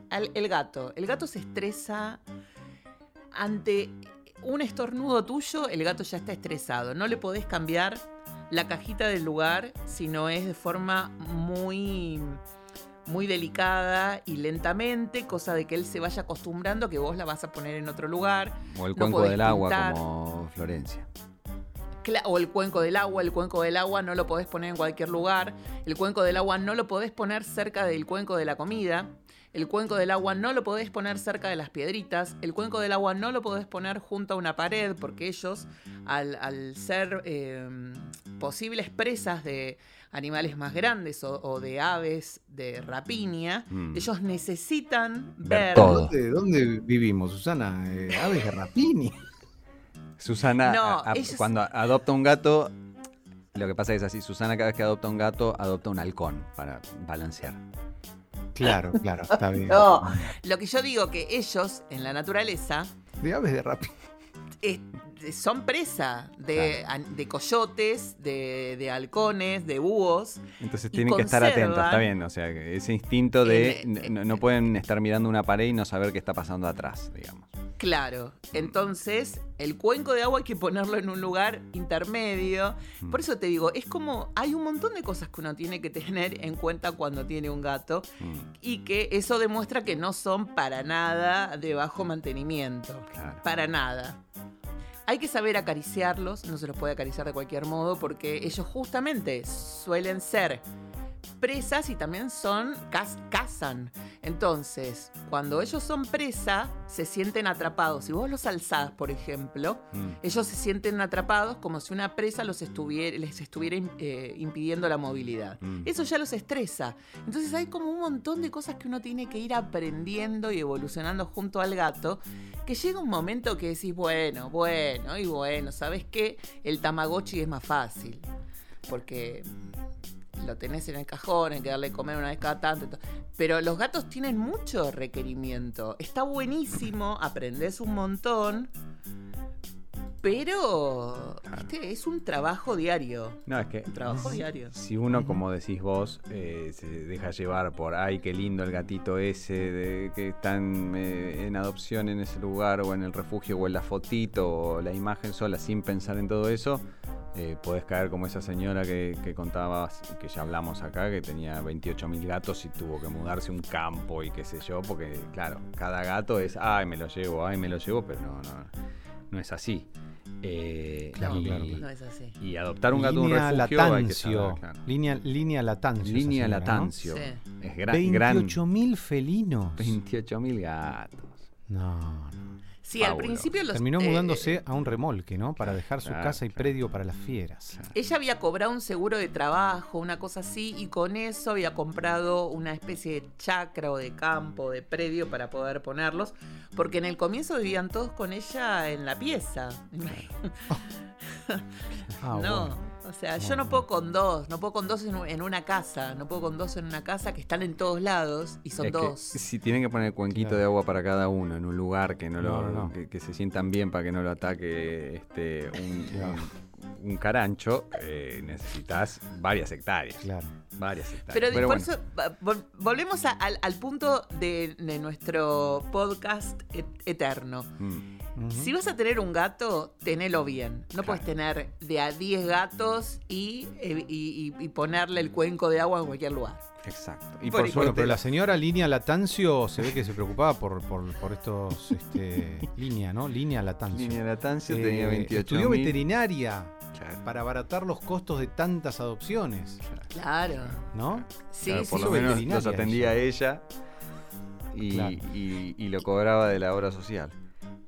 Al- el gato, el gato se estresa ante un estornudo tuyo, el gato ya está estresado. No le podés cambiar la cajita del lugar si no es de forma muy muy delicada y lentamente, cosa de que él se vaya acostumbrando que vos la vas a poner en otro lugar. O el cuenco del agua como Florencia. O el cuenco del agua, el cuenco del agua no lo podés poner en cualquier lugar. El cuenco del agua no lo podés poner cerca del cuenco de la comida. El cuenco del agua no lo podés poner cerca de las piedritas. El cuenco del agua no lo podés poner junto a una pared porque ellos, al, al ser eh, posibles presas de animales más grandes o, o de aves de rapiña, Mm. ellos necesitan Ver ver... todo. ¿Dónde, dónde vivimos, Susana? Eh, aves de Rapini. Susana, No, a- a- ellos- cuando adopta un gato, lo que pasa es así, Susana cada vez que adopta un gato, adopta un halcón para balancear. Claro, claro, está [laughs] bien. No, lo que yo digo que ellos en la naturaleza De aves de es- son presa de, coyotes, de, de halcones, de búhos. Entonces tienen que estar atentos, está bien. O sea, ese instinto de n- no, no pueden estar mirando una pared y no saber qué está pasando atrás, digamos. Claro, entonces el cuenco de agua hay que ponerlo en un lugar intermedio. Mm. Por eso te digo, es como hay un montón de cosas que uno tiene que tener en cuenta cuando tiene un gato Mm, y que eso demuestra que no son para nada de bajo mantenimiento. claro. Para nada. Hay que saber acariciarlos, no se los puede acariciar de cualquier modo porque ellos justamente suelen ser presas y también son caz- cazan. Entonces, cuando ellos son presa, se sienten atrapados. Si vos los alzás, por ejemplo, Mm, ellos se sienten atrapados como si una presa los estuviera, les estuviera eh, impidiendo la movilidad. Mm. Eso ya los estresa. Entonces hay como un montón de cosas que uno tiene que ir aprendiendo y evolucionando junto al gato, que llega un momento que decís, bueno, bueno, y bueno, ¿sabes qué? El Tamagotchi es más fácil. Porque lo tenés en el cajón, hay que darle comer una vez cada tanto. Pero los gatos tienen mucho requerimiento. Está buenísimo, aprendés un montón. Pero ¿viste? es un trabajo diario. No, es que Un trabajo diario. si uno, como decís vos, eh, se deja llevar por, ay, qué lindo el gatito ese, de, que están eh, en adopción en ese lugar, o en el refugio, o en la fotito, o la imagen sola, sin pensar en todo eso, eh, podés caer como esa señora que, que contabas, que ya hablamos acá, que tenía 28.000 gatos y tuvo que mudarse a un campo y qué sé yo, porque, claro, cada gato es, ay, me lo llevo, ay, me lo llevo, pero no, no, no es así. Eh, Claro, y, claro, claro. No es así. y adoptar un gato en un línea refugio Latancio. saber, claro. línea, línea Latancio. Línea señora, ¿no? Latancio. Sí. Es gran, gran 28.000 felinos. 28.000 gatos. No, no. Sí, al principio los. Terminó eh, mudándose a un remolque, ¿no? Para dejar su Claro, casa y claro. predio para las fieras. Ella había cobrado un seguro de trabajo, una cosa así, y con eso había comprado una especie de chacra o de campo, de predio para poder ponerlos, porque en el comienzo vivían todos con ella en la pieza. [laughs] Ah, no, bueno. O sea, yo no puedo con dos, no puedo con dos en, una casa, no puedo con dos en una casa que están en todos lados y son Es que dos. si tienen que poner cuenquito Claro. de agua para cada uno en un lugar que no lo No, no, no. Que, que se sientan bien para que no lo ataque este un, Claro. un- un carancho, eh, necesitas varias hectáreas. Claro. Varias hectáreas. Pero, Pero por bueno, eso, va- vol- volvemos a- al, al punto de, de nuestro podcast et- eterno. mm, Si vas a tener un gato, tenelo bien. No puedes tener de a 10 gatos y, eh, y- y- y ponerle el cuenco de agua en cualquier lugar. exacto. Y Por por, suerte pero la señora Línea Latancio se ve que se preocupaba por, por, por estos. [laughs] Este, línea, ¿no? Línea Latancio. Línea Latancio Eh, tenía 28 Estudió veterinaria Claro, para abaratar los costos de tantas adopciones, Claro. ¿no? Sí, claro, sí, por sí. lo menos veterinaria los atendía ella y, Claro. y- y lo cobraba de la obra social.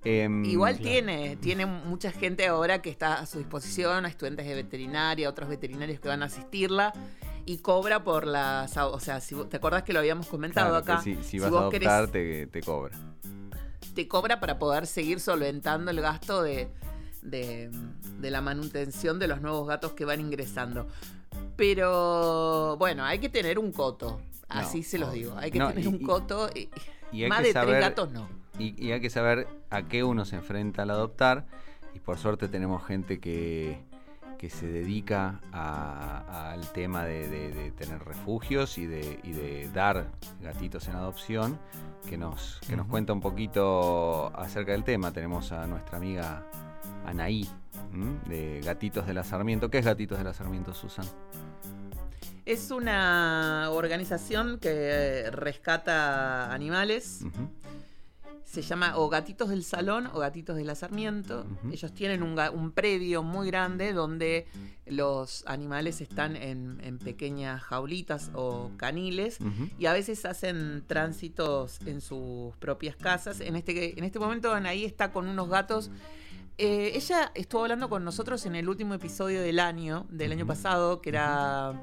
Em, Igual Claro. tiene, tiene mucha gente ahora que está a su disposición, a estudiantes de veterinaria, otros veterinarios que van a asistirla y cobra por las, o sea, si vos- te acordás que lo habíamos comentado claro, acá, si, si si vas a vos adoptar querés- te, te cobra. te cobra para poder seguir solventando el gasto de, de, de la manutención de los nuevos gatos que van ingresando. Pero bueno, hay que tener un coto. Así No, se los obvio. digo. Hay que No, tener y- un y- coto. y- y hay más que de saber- tres gatos no. Y, y hay que saber a qué uno se enfrenta al adoptar. Y por suerte tenemos gente que, que se dedica a- al tema de, de- de tener refugios y de, y de dar gatitos en adopción, que nos, que nos cuenta un poquito acerca del tema. Tenemos a nuestra amiga Anaí, ¿m? de Gatitos de la Sarmiento. ¿Qué es Gatitos de la Sarmiento, Susan? Es una organización que rescata animales. Se llama o Gatitos del Salón o Gatitos de la Sarmiento. Ellos tienen un, un predio muy grande donde los animales están en, en pequeñas jaulitas o caniles y a veces hacen tránsitos en sus propias casas. En este, en este momento Anaí está con unos gatos. Eh, ella estuvo hablando con nosotros en el último episodio del año, del año pasado, que era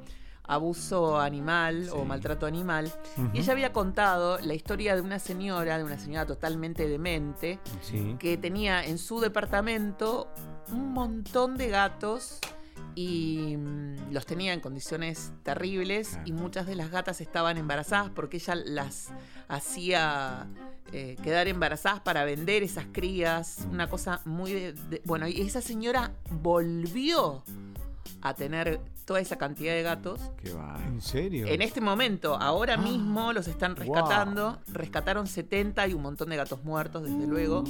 abuso animal o maltrato animal. Y ella había contado la historia de una señora, de una señora totalmente demente, Sí. que tenía en su departamento un montón de gatos y mm, los tenía en condiciones terribles Claro. y muchas de las gatas estaban embarazadas porque ella las hacía eh, quedar embarazadas para vender esas crías, una cosa muy... de- de- bueno, y esa señora volvió a tener toda esa cantidad de gatos. Qué va. ¿En serio? En este momento, ahora Ah, mismo, los están rescatando. Rescataron 70 y un montón de gatos muertos, desde luego.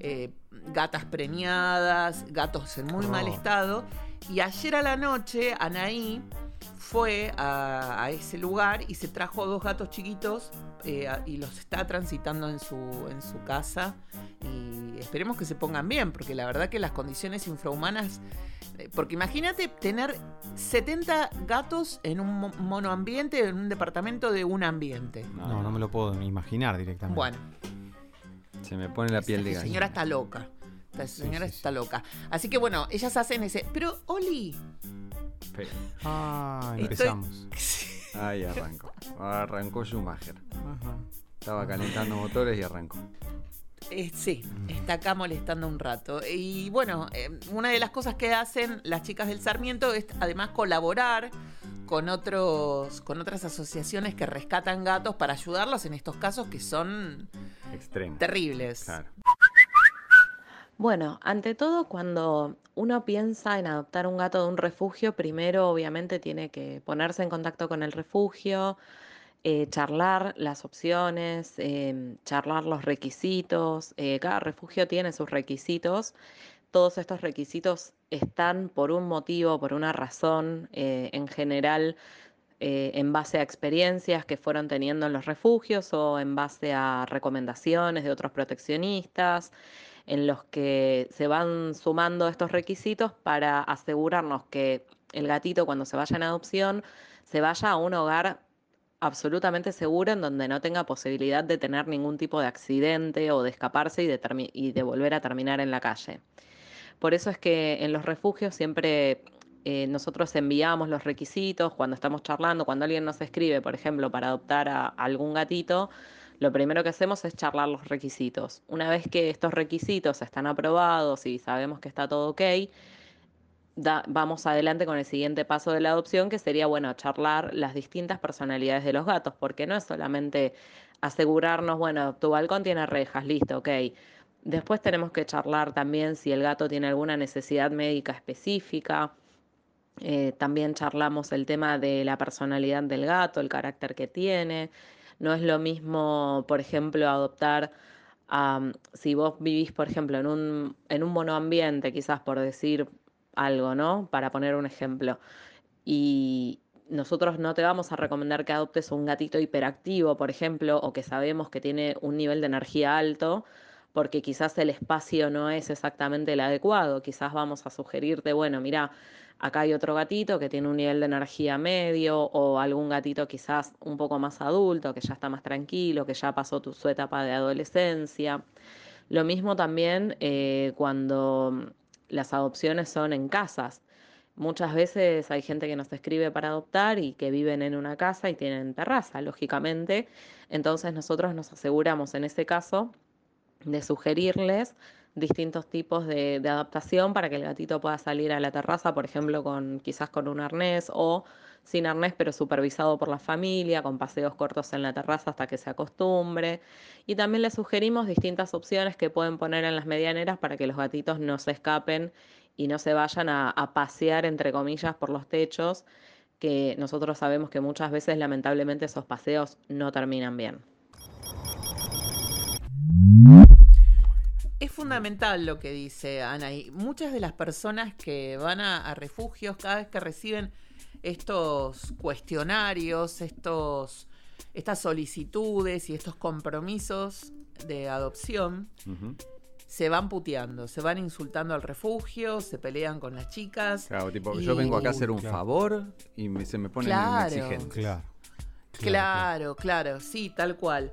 Eh, gatas preñadas, gatos en muy mal horror. estado. Y ayer a la noche, Anaí fue a, a ese lugar y se trajo dos gatos chiquitos eh, a- y los está transitando en su, en su casa. Y esperemos que se pongan bien, porque la verdad que las condiciones infrahumanas. eh, Porque imagínate tener 70 gatos en un mo- monoambiente, en un departamento de un ambiente. No, no me lo puedo imaginar directamente. Bueno, Se me pone la piel de gallina. señora está loca. Esta señora sí, está loca. Así que bueno, ellas hacen ese. Pero, Oli. Fe- Ah, Estoy- empezamos. [laughs] Ahí arrancó. Arrancó Schumacher. Ajá. Estaba calentando motores y arrancó. Eh, sí, está acá molestando un rato. Y bueno, eh, una de las cosas que hacen las chicas del Sarmiento es además colaborar con otros, con otras asociaciones que rescatan gatos para ayudarlos en estos casos que son Extremo. terribles. Claro. Bueno, ante todo, cuando uno piensa en adoptar un gato de un refugio, primero obviamente tiene que ponerse en contacto con el refugio, eh, charlar las opciones, em, charlar los requisitos. eh, cada refugio tiene sus requisitos. Todos estos requisitos están por un motivo, por una razón, eh, en general en base a experiencias que fueron teniendo en los refugios o en base a recomendaciones de otros proteccionistas, en los que se van sumando estos requisitos para asegurarnos que el gatito cuando se vaya en adopción se vaya a un hogar absolutamente seguro en donde no tenga posibilidad de tener ningún tipo de accidente o de escaparse y de, volver a terminar en la calle. Por eso es que en los refugios siempre eh, nosotros enviamos los requisitos cuando estamos charlando, cuando alguien nos escribe, por ejemplo, para adoptar a algún gatito, lo primero que hacemos es charlar los requisitos. Una vez que estos requisitos están aprobados y sabemos que está todo ok, vamos adelante con el siguiente paso de la adopción, que sería, bueno, charlar las distintas personalidades de los gatos, porque no es solamente asegurarnos, bueno, tu balcón tiene rejas, listo, ok. Después tenemos que charlar también si el gato tiene alguna necesidad médica específica. Eh, también charlamos el tema de la personalidad del gato, el carácter que tiene. No es lo mismo, por ejemplo, adoptar, am, si vos vivís, por ejemplo, en un, en un monoambiente, quizás por decir algo, ¿no? Para poner un ejemplo. Y nosotros no te vamos a recomendar que adoptes un gatito hiperactivo, por ejemplo, o que sabemos que tiene un nivel de energía alto, porque quizás el espacio no es exactamente el adecuado. Quizás vamos a sugerirte, bueno, mira, acá hay otro gatito que tiene un nivel de energía medio, o algún gatito quizás un poco más adulto, que ya está más tranquilo, que ya pasó su etapa de adolescencia. Lo mismo también eh, cuando las adopciones son en casas. Muchas veces hay gente que nos escribe para adoptar y que viven en una casa y tienen terraza, lógicamente. Entonces nosotros nos aseguramos en ese caso de sugerirles distintos tipos de, adaptación para que el gatito pueda salir a la terraza, por ejemplo, con quizás con un arnés o sin arnés, pero supervisado por la familia, con paseos cortos en la terraza hasta que se acostumbre. Y también les sugerimos distintas opciones que pueden poner en las medianeras para que los gatitos no se escapen y no se vayan a pasear, entre comillas, por los techos, que nosotros sabemos que muchas veces lamentablemente esos paseos no terminan bien. Es fundamental lo que dice Ana. Y muchas de las personas que van a, a refugios, cada vez que reciben estos cuestionarios, estos, estas solicitudes y estos compromisos de adopción, se van puteando, se van insultando al refugio, se pelean con las chicas. Claro, tipo, Y- yo vengo acá a hacer un Claro. favor y me- se me pone Claro. exigente. Claro. Claro, claro, sí, tal cual.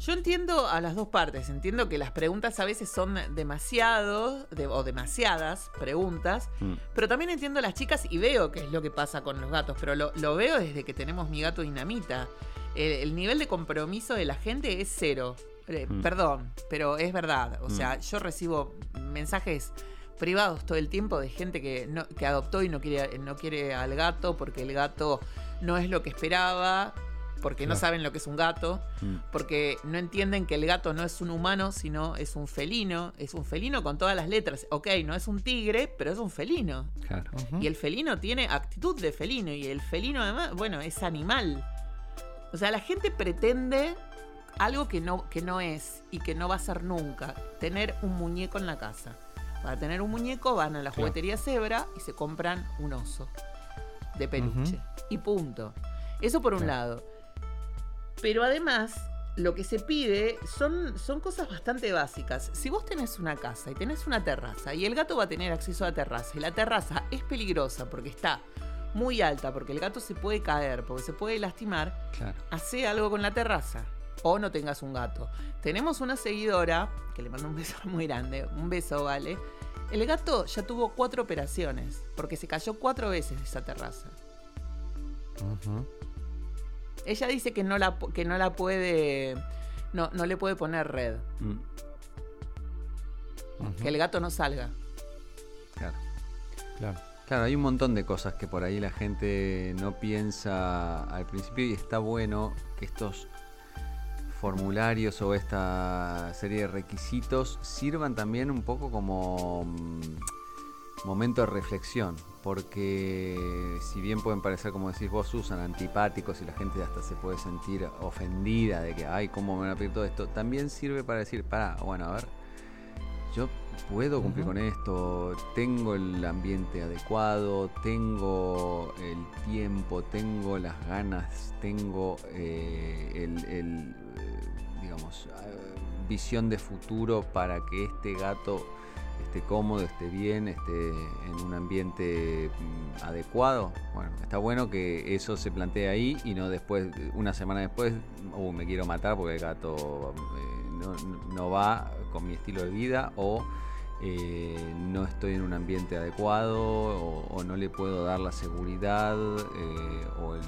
Yo entiendo a las dos partes, entiendo que las preguntas a veces son demasiado de- o demasiadas preguntas, Mm. pero también entiendo a las chicas y veo qué es lo que pasa con los gatos, pero lo, lo veo desde que tenemos mi gato dinamita. El, el nivel de compromiso de la gente es cero. Eh, Mm. Perdón, pero es verdad. O Mm. sea, yo recibo mensajes privados todo el tiempo de gente que, no, que adoptó y no quiere, no quiere al gato porque el gato no es lo que esperaba, porque no saben lo que es un gato, Mm. porque no entienden que el gato no es un humano, sino es un felino, es un felino con todas las letras. Ok, no es un tigre, pero es un felino. Claro. Y el felino tiene actitud de felino. Y el felino, además, bueno, es animal. O sea, la gente pretende algo que no, que no es y que no va a ser nunca. Tener un muñeco en la casa. Para tener un muñeco van a la Claro. juguetería Zebra y se compran un oso de peluche. Y punto. Eso por un Claro. lado. Pero además, lo que se pide son, son cosas bastante básicas. Si vos tenés una casa y tenés una terraza y el gato va a tener acceso a la terraza y la terraza es peligrosa porque está muy alta, porque el gato se puede caer, porque se puede lastimar, Claro. hace algo con la terraza. O no tengas un gato. Tenemos una seguidora, que le mando un beso muy grande, un beso, vale. El gato ya tuvo cuatro operaciones, porque se cayó cuatro veces de esa terraza. Ujú. Ella dice que no la, que no la puede. No, no le puede poner red. Mm. Que el gato no salga. Claro. Claro. Claro, hay un montón de cosas que por ahí la gente no piensa al principio y está bueno que estos formularios o esta serie de requisitos sirvan también un poco como mm, momento de reflexión, porque si bien pueden parecer, como decís vos, Susan, antipáticos y la gente hasta se puede sentir ofendida de que, ay, ¿cómo me van a pedir todo esto? También sirve para decir, para, bueno, a ver, yo puedo cumplir con esto, tengo el ambiente adecuado, tengo el tiempo, tengo las ganas, tengo eh, el, el, eh, digamos, eh, visión de futuro para que este gato esté cómodo, esté bien, esté en un ambiente mm, adecuado. Bueno, está bueno que eso se plantee ahí y no después, una semana después, uh, me quiero matar porque el gato eh, no, no va con mi estilo de vida o eh, no estoy en un ambiente adecuado o, no le puedo dar la seguridad eh, o el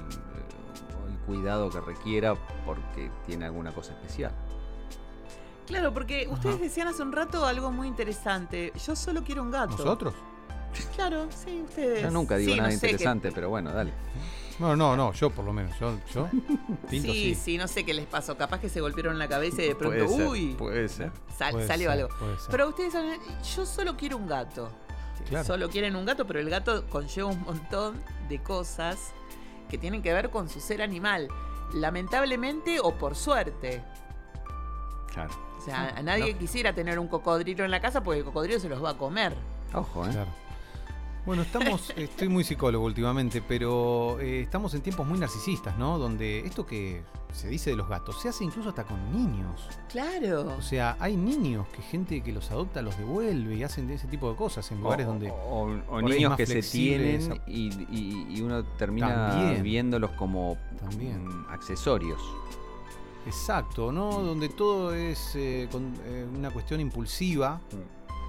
cuidado que requiera porque tiene alguna cosa especial. Claro, porque ustedes Ajá. decían hace un rato algo muy interesante. Yo solo quiero un gato. ¿Nosotros? [laughs] Claro, sí, ustedes. Yo nunca digo Sí, nada no sé qué- interesante, pero bueno, dale. No, no, no, yo por lo menos. Yo, yo [laughs] pinto Sí, sí. sí, no sé qué les pasó. Capaz que se golpearon la cabeza y de pronto, Puede ser, uy, puede ser. sal- Puede salió ser, algo. puede ser. Pero ustedes saben, yo solo quiero un gato. Claro. Solo quieren un gato, pero el gato conlleva un montón de cosas que tienen que ver con su ser animal. Lamentablemente o por suerte. Claro. O sea, a nadie quisiera tener un cocodrilo en la casa porque el cocodrilo se los va a comer. Ojo, ¿eh? Claro. Bueno, estamos, [laughs] estoy muy psicólogo últimamente, pero eh, estamos en tiempos muy narcisistas, ¿no? Donde esto que se dice de los gatos se hace incluso hasta con niños. Claro. O sea, hay niños que gente que los adopta los devuelve y hacen de ese tipo de cosas en lugares o, donde... o- niños que se tienen y, y- y uno termina También. viéndolos como También. mm, accesorios. Exacto, ¿no? Donde todo es eh, con- eh, una cuestión impulsiva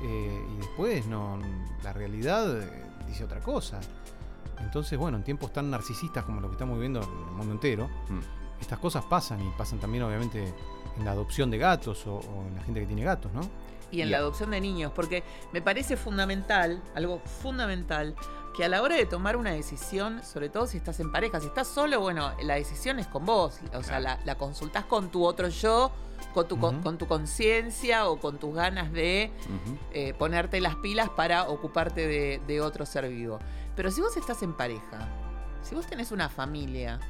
eh, y después no la realidad eh, dice otra cosa. Entonces, bueno, en tiempos tan narcisistas como los que estamos viviendo en el mundo entero, Mm. estas cosas pasan y pasan también obviamente en la adopción de gatos o, o en la gente que tiene gatos, ¿no? y en la adopción de niños, porque me parece fundamental, algo fundamental, que a la hora de tomar una decisión, sobre todo si estás en pareja, si estás solo, bueno, la decisión es con vos, o sea, la, la consultás con tu otro yo, con tu, con- tu conciencia o con tus ganas de eh, ponerte las pilas para ocuparte de, de otro ser vivo. Pero si vos estás en pareja, si vos tenés una familia,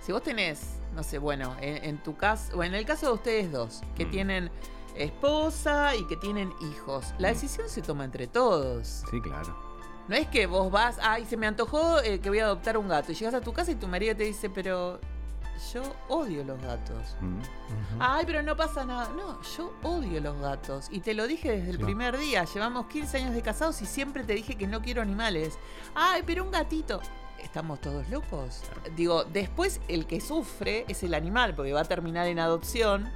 si vos tenés, no sé, bueno, en, en tu caso, o en el caso de ustedes dos, que Mm. tienen esposa y que tienen hijos, la Mm. decisión se toma entre todos. Sí, claro. No es que vos vas, ay, se me antojó eh, que voy a adoptar un gato, y llegas a tu casa y tu marido te dice, pero yo odio los gatos. Mm. Ay, pero no pasa nada. No, yo odio los gatos. Y te lo dije desde el primer día. Llevamos 15 años de casados y siempre te dije que no quiero animales. Ay, pero un gatito. ¿Estamos todos locos? Digo, después el que sufre es el animal, porque va a terminar en adopción,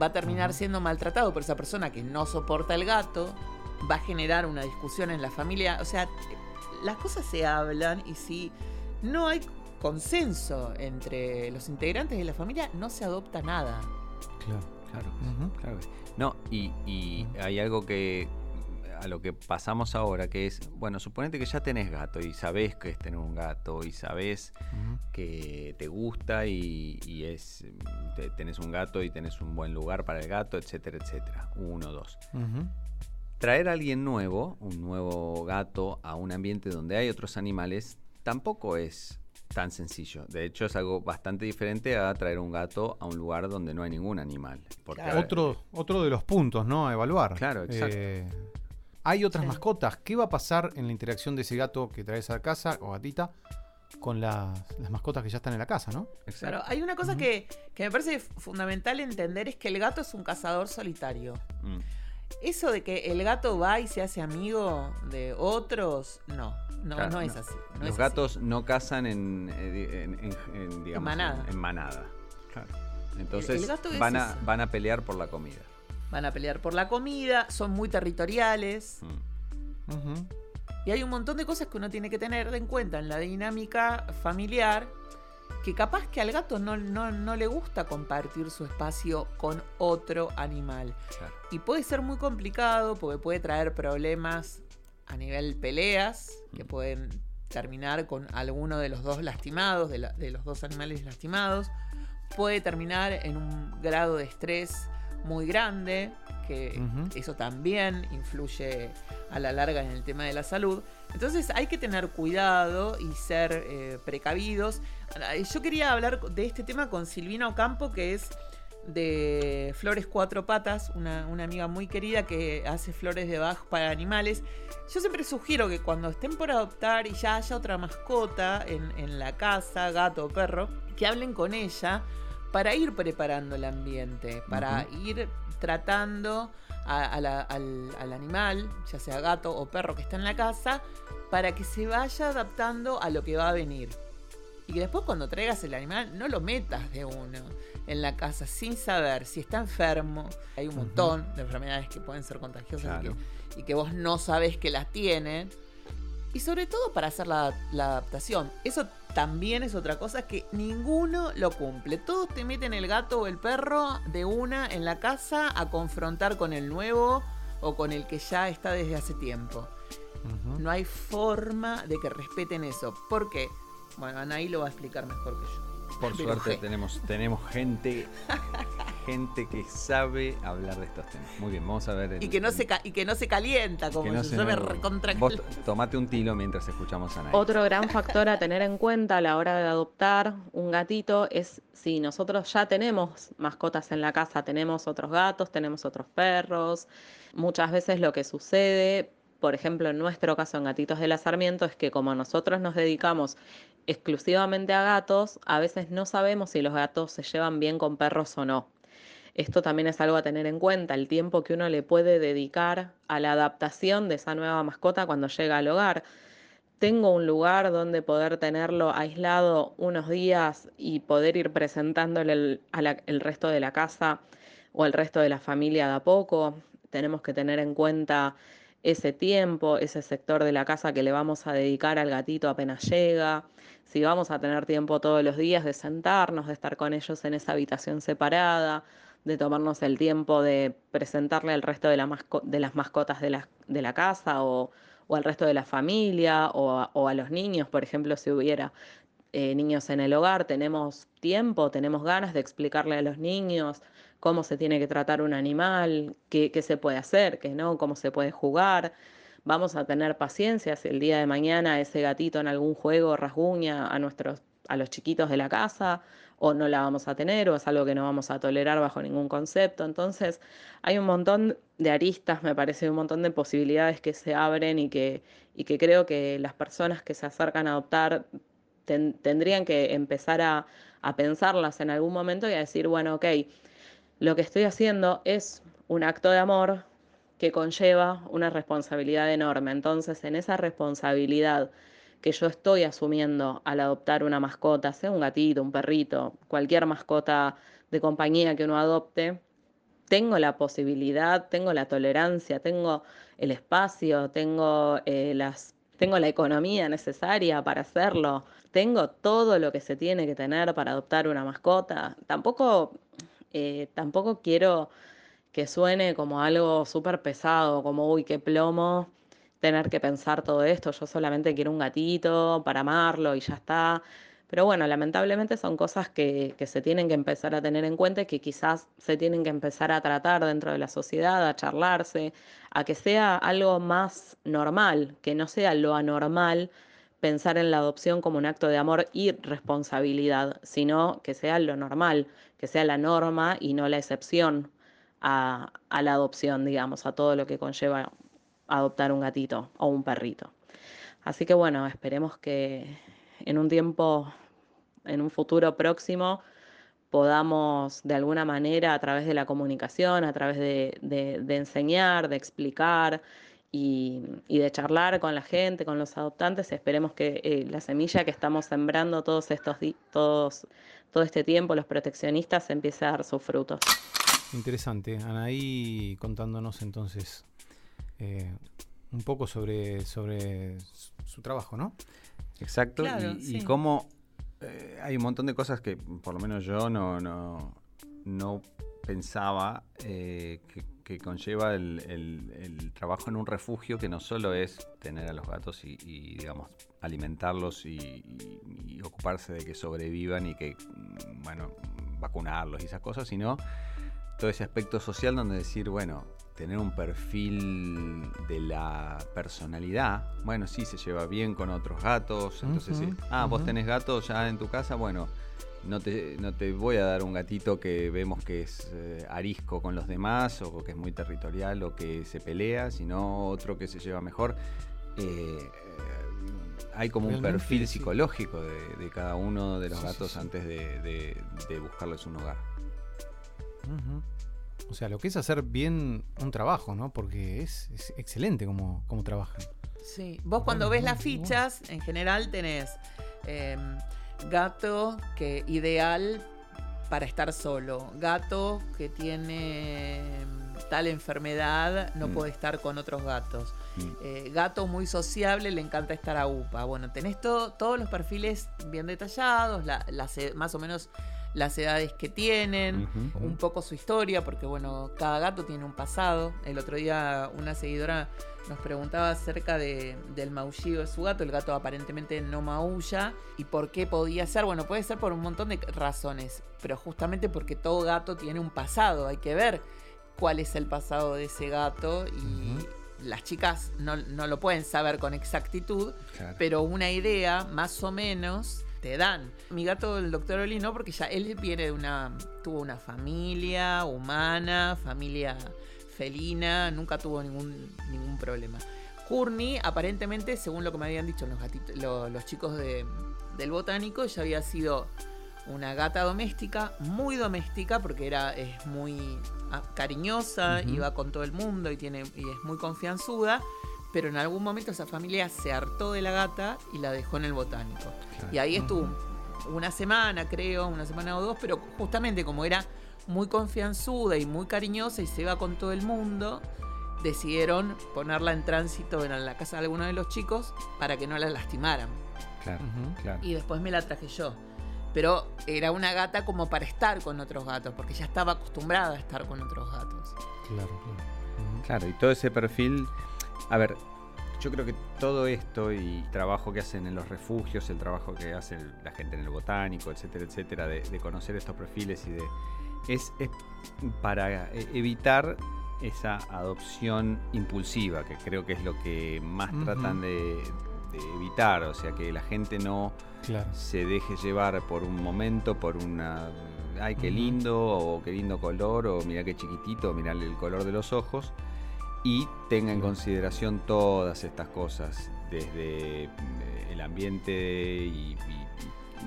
va a terminar siendo maltratado por esa persona que no soporta el gato, va a generar una discusión en la familia. O sea, las cosas se hablan y si no hay consenso entre los integrantes de la familia, no se adopta nada. Claro. Claro, Ujú. claro. que sí. No, y, y hay algo que a lo que pasamos ahora, que es, bueno, suponete que ya tenés gato y sabés que es tener un gato y sabés que te gusta y, y es te- tenés un gato y tenés un buen lugar para el gato, etcétera, etcétera. Uno, dos. Traer a alguien nuevo, un nuevo gato, a un ambiente donde hay otros animales, tampoco es tan sencillo. De hecho, es algo bastante diferente a traer un gato a un lugar donde no hay ningún animal. Porque Claro. Otro, otro de los puntos, ¿no? A evaluar. Claro, exacto. Eh, hay otras Sí. mascotas. ¿Qué va a pasar en la interacción de ese gato que traes a casa o gatita con las, las mascotas que ya están en la casa, ¿no? Exacto. Claro, hay una cosa que, que me parece fundamental entender es que el gato es un cazador solitario. Mm. Eso de que el gato va y se hace amigo de otros, no, no, Claro, no es no. así. no Los es así. gatos no cazan en, eh, en- en- en, digamos, manada. en- en manada. Claro. Entonces el gato es van, a, van a pelear por la comida. Van a pelear por la comida, son muy territoriales. Mm. Y hay un montón de cosas que uno tiene que tener en cuenta en la dinámica familiar, que capaz que al gato no, no, no le gusta compartir su espacio con otro animal. Claro. Y puede ser muy complicado porque puede traer problemas a nivel peleas, que pueden terminar con alguno de los dos lastimados, de, la- de los dos animales lastimados. Puede terminar en un grado de estrés muy grande, que eso también influye a la larga en el tema de la salud. Entonces hay que tener cuidado y ser eh, precavidos. Yo quería hablar de este tema con Silvina Ocampo, que es de Flores Cuatro Patas, una, una amiga muy querida que hace flores de Bach para animales. Yo siempre sugiero que cuando estén por adoptar y ya haya otra mascota en, en la casa, gato o perro, que hablen con ella para ir preparando el ambiente, para ir tratando a- a la- al, al animal, ya sea gato o perro que está en la casa, para que se vaya adaptando a lo que va a venir. Y que después cuando traigas el animal no lo metas de uno en la casa sin saber si está enfermo. Hay un montón de enfermedades que pueden ser contagiosas y que- y, que, vos no sabés que las tienen. Y sobre todo para hacer la, la adaptación. Eso también es otra cosa que ninguno lo cumple. Todos te meten el gato o el perro de una en la casa a confrontar con el nuevo o con el que ya está desde hace tiempo. No hay forma de que respeten eso. ¿Por qué? Bueno, Anaí lo va a explicar mejor que yo. Por Pero suerte je- tenemos, tenemos gente, [laughs] gente que sabe hablar de estos temas. Muy bien, vamos a ver. el- Y que no el- se, y que no se calienta, como que no yo. se- Yo me recontra Vos tomate un tilo mientras escuchamos a Nay. Otro gran factor a tener en cuenta a la hora de adoptar un gatito es si nosotros ya tenemos mascotas en la casa, tenemos otros gatos, tenemos otros perros. Muchas veces lo que sucede, por ejemplo, en nuestro caso en Gatitos de la Sarmiento, es que como nosotros nos dedicamos exclusivamente a gatos, a veces no sabemos si los gatos se llevan bien con perros o no. Esto también es algo a tener en cuenta, el tiempo que uno le puede dedicar a la adaptación de esa nueva mascota cuando llega al hogar. Tengo un lugar donde poder tenerlo aislado unos días y poder ir presentándole el, resto de la casa o al resto de la familia de a poco. Tenemos que tener en cuenta ese tiempo, ese sector de la casa que le vamos a dedicar al gatito apenas llega, si vamos a tener tiempo todos los días de sentarnos, de estar con ellos en esa habitación separada, de tomarnos el tiempo de presentarle al resto de, la masco- de las mascotas de la, de la casa o, o al resto de la familia o a, o a los niños, por ejemplo, si hubiera eh, niños en el hogar, tenemos tiempo, tenemos ganas de explicarle a los niños cómo se tiene que tratar un animal, qué, qué se puede hacer, qué no, cómo se puede jugar. Vamos a tener paciencia si el día de mañana ese gatito en algún juego rasguña a nuestros a los chiquitos de la casa o no la vamos a tener o es algo que no vamos a tolerar bajo ningún concepto. Entonces, hay un montón de aristas, me parece, un montón de posibilidades que se abren y que, y que creo que las personas que se acercan a adoptar ten- tendrían que empezar a, a pensarlas en algún momento y a decir, bueno, ok, lo que estoy haciendo es un acto de amor que conlleva una responsabilidad enorme. Entonces, en esa responsabilidad que yo estoy asumiendo al adoptar una mascota, sea un gatito, un perrito, cualquier mascota de compañía que uno adopte, tengo la posibilidad, tengo la tolerancia, tengo el espacio, tengo, eh, las, tengo la economía necesaria para hacerlo, tengo todo lo que se tiene que tener para adoptar una mascota. Tampoco, eh, tampoco quiero que suene como algo súper pesado, como, uy, qué plomo tener que pensar todo esto, yo solamente quiero un gatito para amarlo y ya está. Pero bueno, lamentablemente son cosas que, que, se tienen que empezar a tener en cuenta y que quizás se tienen que empezar a tratar dentro de la sociedad, a charlarse, a que sea algo más normal, que no sea lo anormal pensar en la adopción como un acto de amor y responsabilidad, sino que sea lo normal, sea la norma y no la excepción a, la adopción, digamos, a todo lo que conlleva adoptar un gatito o un perrito. Así que bueno, esperemos que en un tiempo, en un futuro próximo, podamos de alguna manera a través de la comunicación, a través de, enseñar, de explicar y, de charlar con la gente, con los adoptantes, esperemos que eh, la semilla que estamos sembrando todos estos todos, todo este tiempo, los proteccionistas, empiece a dar sus frutos. Interesante. Anaí contándonos entonces eh, un poco sobre, sobre su trabajo, ¿no? Exacto. Claro, y, sí. y, cómo eh, hay un montón de cosas que por lo menos yo no, no, no pensaba eh, que, que, conlleva el, el, el, trabajo en un refugio que no solo es tener a los gatos y, y digamos, alimentarlos y, y, ocuparse de que sobrevivan y que, bueno, vacunarlos y esas cosas, sino todo ese aspecto social donde decir, bueno, tener un perfil de la personalidad. Bueno, sí, se lleva bien con otros gatos. Entonces, uh -huh, ah, uh -huh. vos tenés gatos ya en tu casa, bueno, no te, no te voy a dar un gatito que vemos que es eh, arisco con los demás o que es muy territorial o que se pelea, sino otro que se lleva mejor. Eh, hay como un perfil sí. psicológico de, de, cada uno de los sí, gatos sí, antes de, de, de, buscarles un hogar. Uh -huh. O sea, lo que es hacer bien un trabajo, ¿no? Porque es, es excelente como, como trabajan. Sí, vos cuando ves las fichas, en general tenés eh, gato que ideal para estar solo, gato que tiene tal enfermedad no mm. puede estar con otros gatos. Mm. Eh, gato muy sociable, le encanta estar a UPA. Bueno, tenés todo, todos los perfiles bien detallados, la, la, más o menos las edades que tienen, uh -huh. un poco su historia, porque bueno, cada gato tiene un pasado. El otro día una seguidora nos preguntaba acerca de, del maullido de su gato. El gato aparentemente no maulla. ¿Y por qué podía ser? Bueno, puede ser por un montón de razones, pero justamente porque todo gato tiene un pasado. Hay que ver cuál es el pasado de ese gato y... Uh -huh las chicas no, no, lo pueden saber con exactitud, claro. pero una idea más o menos te dan. Mi gato, el doctor Oli, no, porque ya él viene de una. tuvo una familia humana, familia felina, nunca tuvo ningún, ningún problema. Courtney, aparentemente, según lo que me habían dicho los, gatitos, los, los chicos de, del botánico, ya había sido una gata doméstica, muy doméstica, porque era, es muy ah, cariñosa, uh -huh. iba con todo el mundo y, tiene, y es muy confianzuda, pero en algún momento esa familia se hartó de la gata y la dejó en el botánico. Claro. Y ahí estuvo uh -huh. una semana, creo, una semana o dos, pero justamente como era muy confianzuda y muy cariñosa y se iba con todo el mundo, decidieron ponerla en tránsito en la casa de alguno de los chicos para que no la lastimaran. Claro, uh -huh. claro. Y después me la traje yo pero era una gata como para estar con otros gatos, porque ya estaba acostumbrada a estar con otros gatos. Claro, claro. Uh -huh. Claro, y todo ese perfil, a ver, yo creo que todo esto y el trabajo que hacen en los refugios, el trabajo que hace la gente en el botánico, etcétera, etcétera, de, de conocer estos perfiles y de es, es para evitar esa adopción impulsiva, que creo que es lo que más uh -huh. tratan de, de evitar, o sea, que la gente no claro. se deje llevar por un momento, por una, ay, qué lindo, o qué lindo color, o mira qué chiquitito, mira el color de los ojos, y tenga en consideración todas estas cosas, desde eh, el ambiente y, y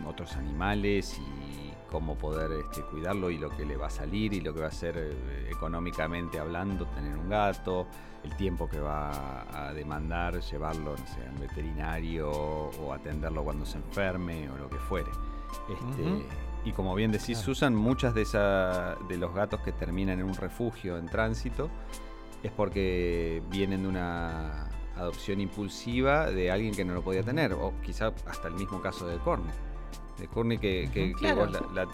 otros animales y cómo poder este, cuidarlo y lo que le va a salir y lo que va a hacer eh, económicamente hablando tener un gato, el tiempo que va a demandar llevarlo no sé, al veterinario o atenderlo cuando se enferme o lo que fuere. Este, uh -huh. Y como bien decís. Susan, muchas de, esa, de los gatos que terminan en un refugio en tránsito es porque vienen de una adopción impulsiva de alguien que no lo podía tener, o quizá hasta el mismo caso de Corny de Courtney que, que, -huh, que claro. vos la, la,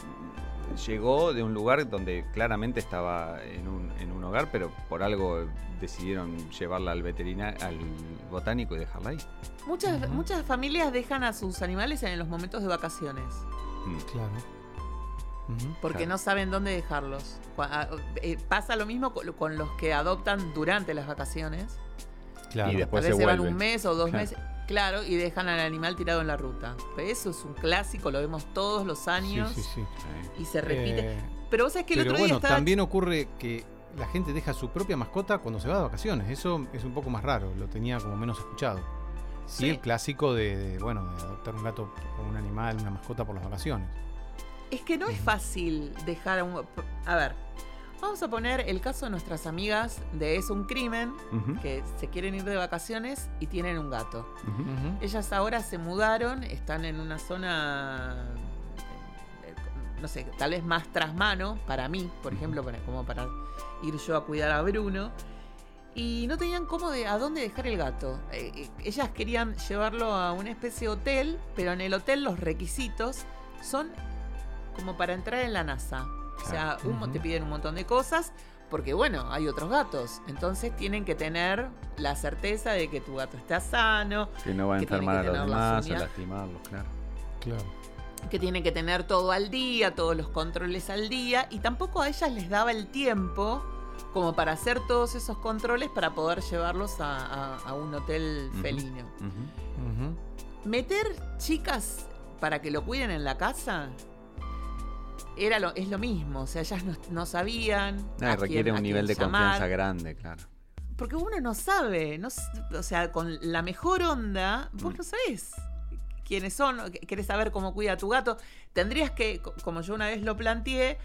llegó de un lugar donde claramente estaba en un, en un hogar, pero por algo decidieron llevarla al veterinario, al botánico y dejarla ahí. Muchas, muchas familias dejan a sus animales en los momentos de vacaciones. Mm. Claro. Porque Claro. no saben dónde dejarlos. Ah, eh, Pasa lo mismo con los que adoptan durante las vacaciones. Claro. Y Tal después vez se se van un mes o dos Claro. meses. Claro, y dejan al animal tirado en la ruta. Eso es un clásico, lo vemos todos los años sí, sí. y se repite. Eh, Pero vos sabés que el pero otro bueno, día estaba... también ocurre que la gente deja su propia mascota cuando se va de vacaciones. Eso es un poco más raro, lo tenía como menos escuchado. Sí, Sí. el clásico de, de, bueno, de adoptar un gato o un animal, una mascota por las vacaciones. Es que no es fácil dejar a un... A ver, vamos a poner el caso de nuestras amigas de Es un crimen, Ujú, que se quieren ir de vacaciones y tienen un gato. Ellas ahora se mudaron, están en una zona, eh, no sé, tal vez más tras mano, para mí, por ejemplo, para, como para ir yo a cuidar a Bruno. Y no tenían cómo de a dónde dejar el gato. Eh, eh, ellas querían llevarlo a una especie de hotel, pero en el hotel los requisitos son como para entrar en la NASA. O sea, un mo- Ujú. te piden un montón de cosas, porque bueno, hay otros gatos. Entonces tienen que tener la certeza de que tu gato está sano, Que no va a enfermar a que los demás o lastimarlos, claro. Claro. que tienen que tener todo al día, todos los controles al día, y tampoco a ellas les daba el tiempo como para hacer todos esos controles para poder llevarlos a, a- a un hotel felino. Meter chicas para que lo cuiden en la casa era lo, es lo mismo, o sea, ellas no, no sabían. No, a requiere quién- a un nivel de llamar. confianza grande, claro. Porque uno no sabe, no, o sea, con la mejor onda, vos Mm. no sabés quiénes son, querés saber cómo cuida tu gato. Tendrías que, co- como yo una vez lo planteé,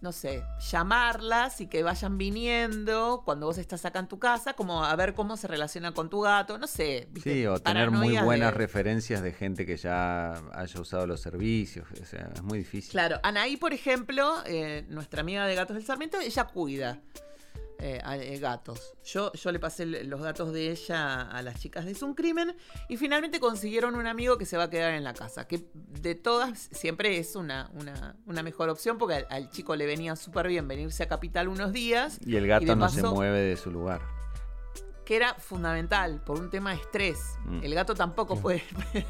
no sé, llamarlas y que vayan viniendo cuando vos estás acá en tu casa, como a ver cómo se relaciona con tu gato, no sé. ¿viste? Sí, o tener muy buenas de- referencias de gente que ya haya usado los servicios. O sea, es muy difícil. Claro, Anaí, por ejemplo, eh, nuestra amiga de Gatos del Sarmiento, ella cuida eh, a- eh, gatos. Yo, yo le pasé los datos de ella a las chicas de Es un crimen y finalmente consiguieron un amigo que se va a quedar en la casa, que de todas siempre es una, una, una mejor opción porque al, al chico le venía súper bien venirse a Capital unos días, Y el gato no se mueve de su lugar. Que era fundamental por un tema de estrés. Mm. El gato tampoco puede,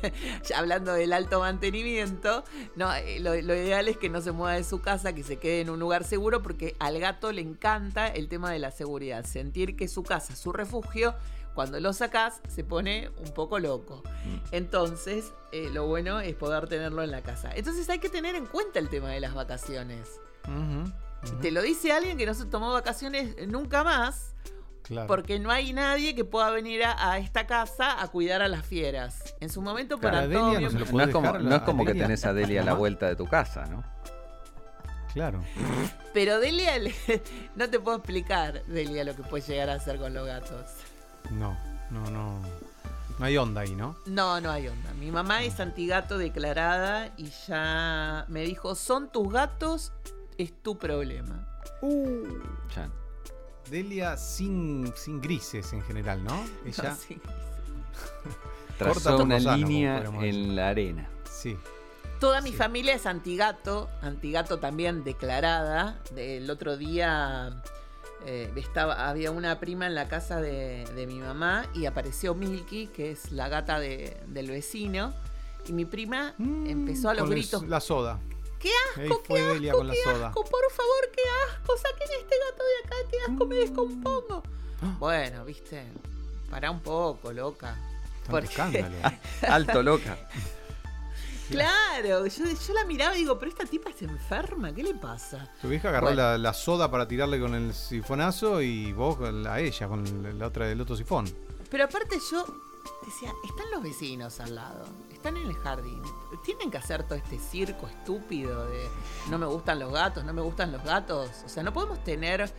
[laughs] hablando del alto mantenimiento, no, eh, lo, lo ideal es que no se mueva de su casa, que se quede en un lugar seguro, porque al gato le encanta el tema de la seguridad, sentir que su casa su refugio. Cuando lo sacás se pone un poco loco. Mm. Entonces, eh, lo bueno es poder tenerlo en la casa. Entonces hay que tener en cuenta el tema de las vacaciones. Te lo dice alguien que no se tomó vacaciones nunca más, Claro. porque no hay nadie que pueda venir a, a esta casa a cuidar a las fieras. En su momento por Claro, a Delia Antonio. no es como, no es que tenés a Delia a la vuelta de tu casa, ¿no? Claro. Pero Delia, le- [laughs] no te puedo explicar, Delia, lo que puede llegar a hacer con los gatos. No, no, no. No hay onda ahí, ¿no? No, no hay onda. Mi mamá es antigato declarada y ya me dijo, son tus gatos, es tu problema. Ya. Delia sin, sin grises en general, ¿no? Ella. No, sí. [laughs] Trazó Corta una línea decir. en la arena. Sí. Toda mi Sí. familia es antigato, antigato también declarada. El otro día eh, estaba, había una prima en la casa de, de mi mamá y apareció Milky, que es la gata de- del vecino. Y mi prima Mm, empezó a los gritos. La soda. ¡Qué asco, qué asco, qué soda. asco! Por favor, qué asco, saquen este gato de acá, qué asco, me descompongo. [gasps] Bueno, viste, pará un poco, loca. Porque- escándalo. [laughs] Alto loca. Claro, yo, yo la miraba y digo, pero esta tipa es enferma, ¿qué le pasa? Tu vieja agarró Bueno. la, la soda para tirarle con el sifonazo y vos a ella con la otra del otro sifón. Pero aparte yo decía, están los vecinos al lado, están en el jardín, tienen que hacer todo este circo estúpido de no me gustan los gatos, no me gustan los gatos. O sea, no podemos tener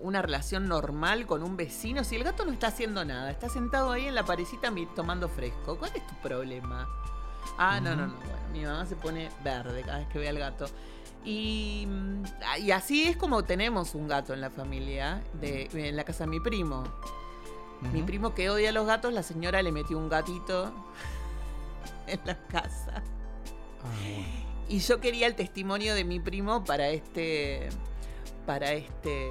una relación normal con un vecino si el gato no está haciendo nada, está sentado ahí en la parecita tomando fresco. ¿Cuál es tu problema? Ah, no, no, no. Bueno, mi mamá se pone verde cada vez que ve al gato. Y, mm, y así es como tenemos un gato en la familia, de, en la casa de mi primo. Mi primo que odia a los gatos, la señora le metió un gatito [laughs] en la casa. Ah, bueno. Y yo quería el testimonio de mi primo para este, para este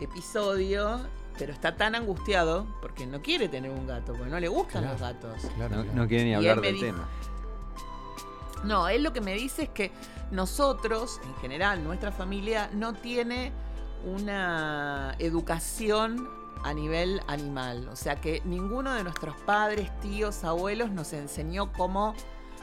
episodio, pero está tan angustiado porque no quiere tener un gato, porque no le gustan Claro. los gatos. Claro, No, quiere ni hablar del dijo- tema. No, él lo que me dice es que nosotros, en general, nuestra familia no tiene una educación a nivel animal. O sea que ninguno de nuestros padres, tíos, abuelos nos enseñó cómo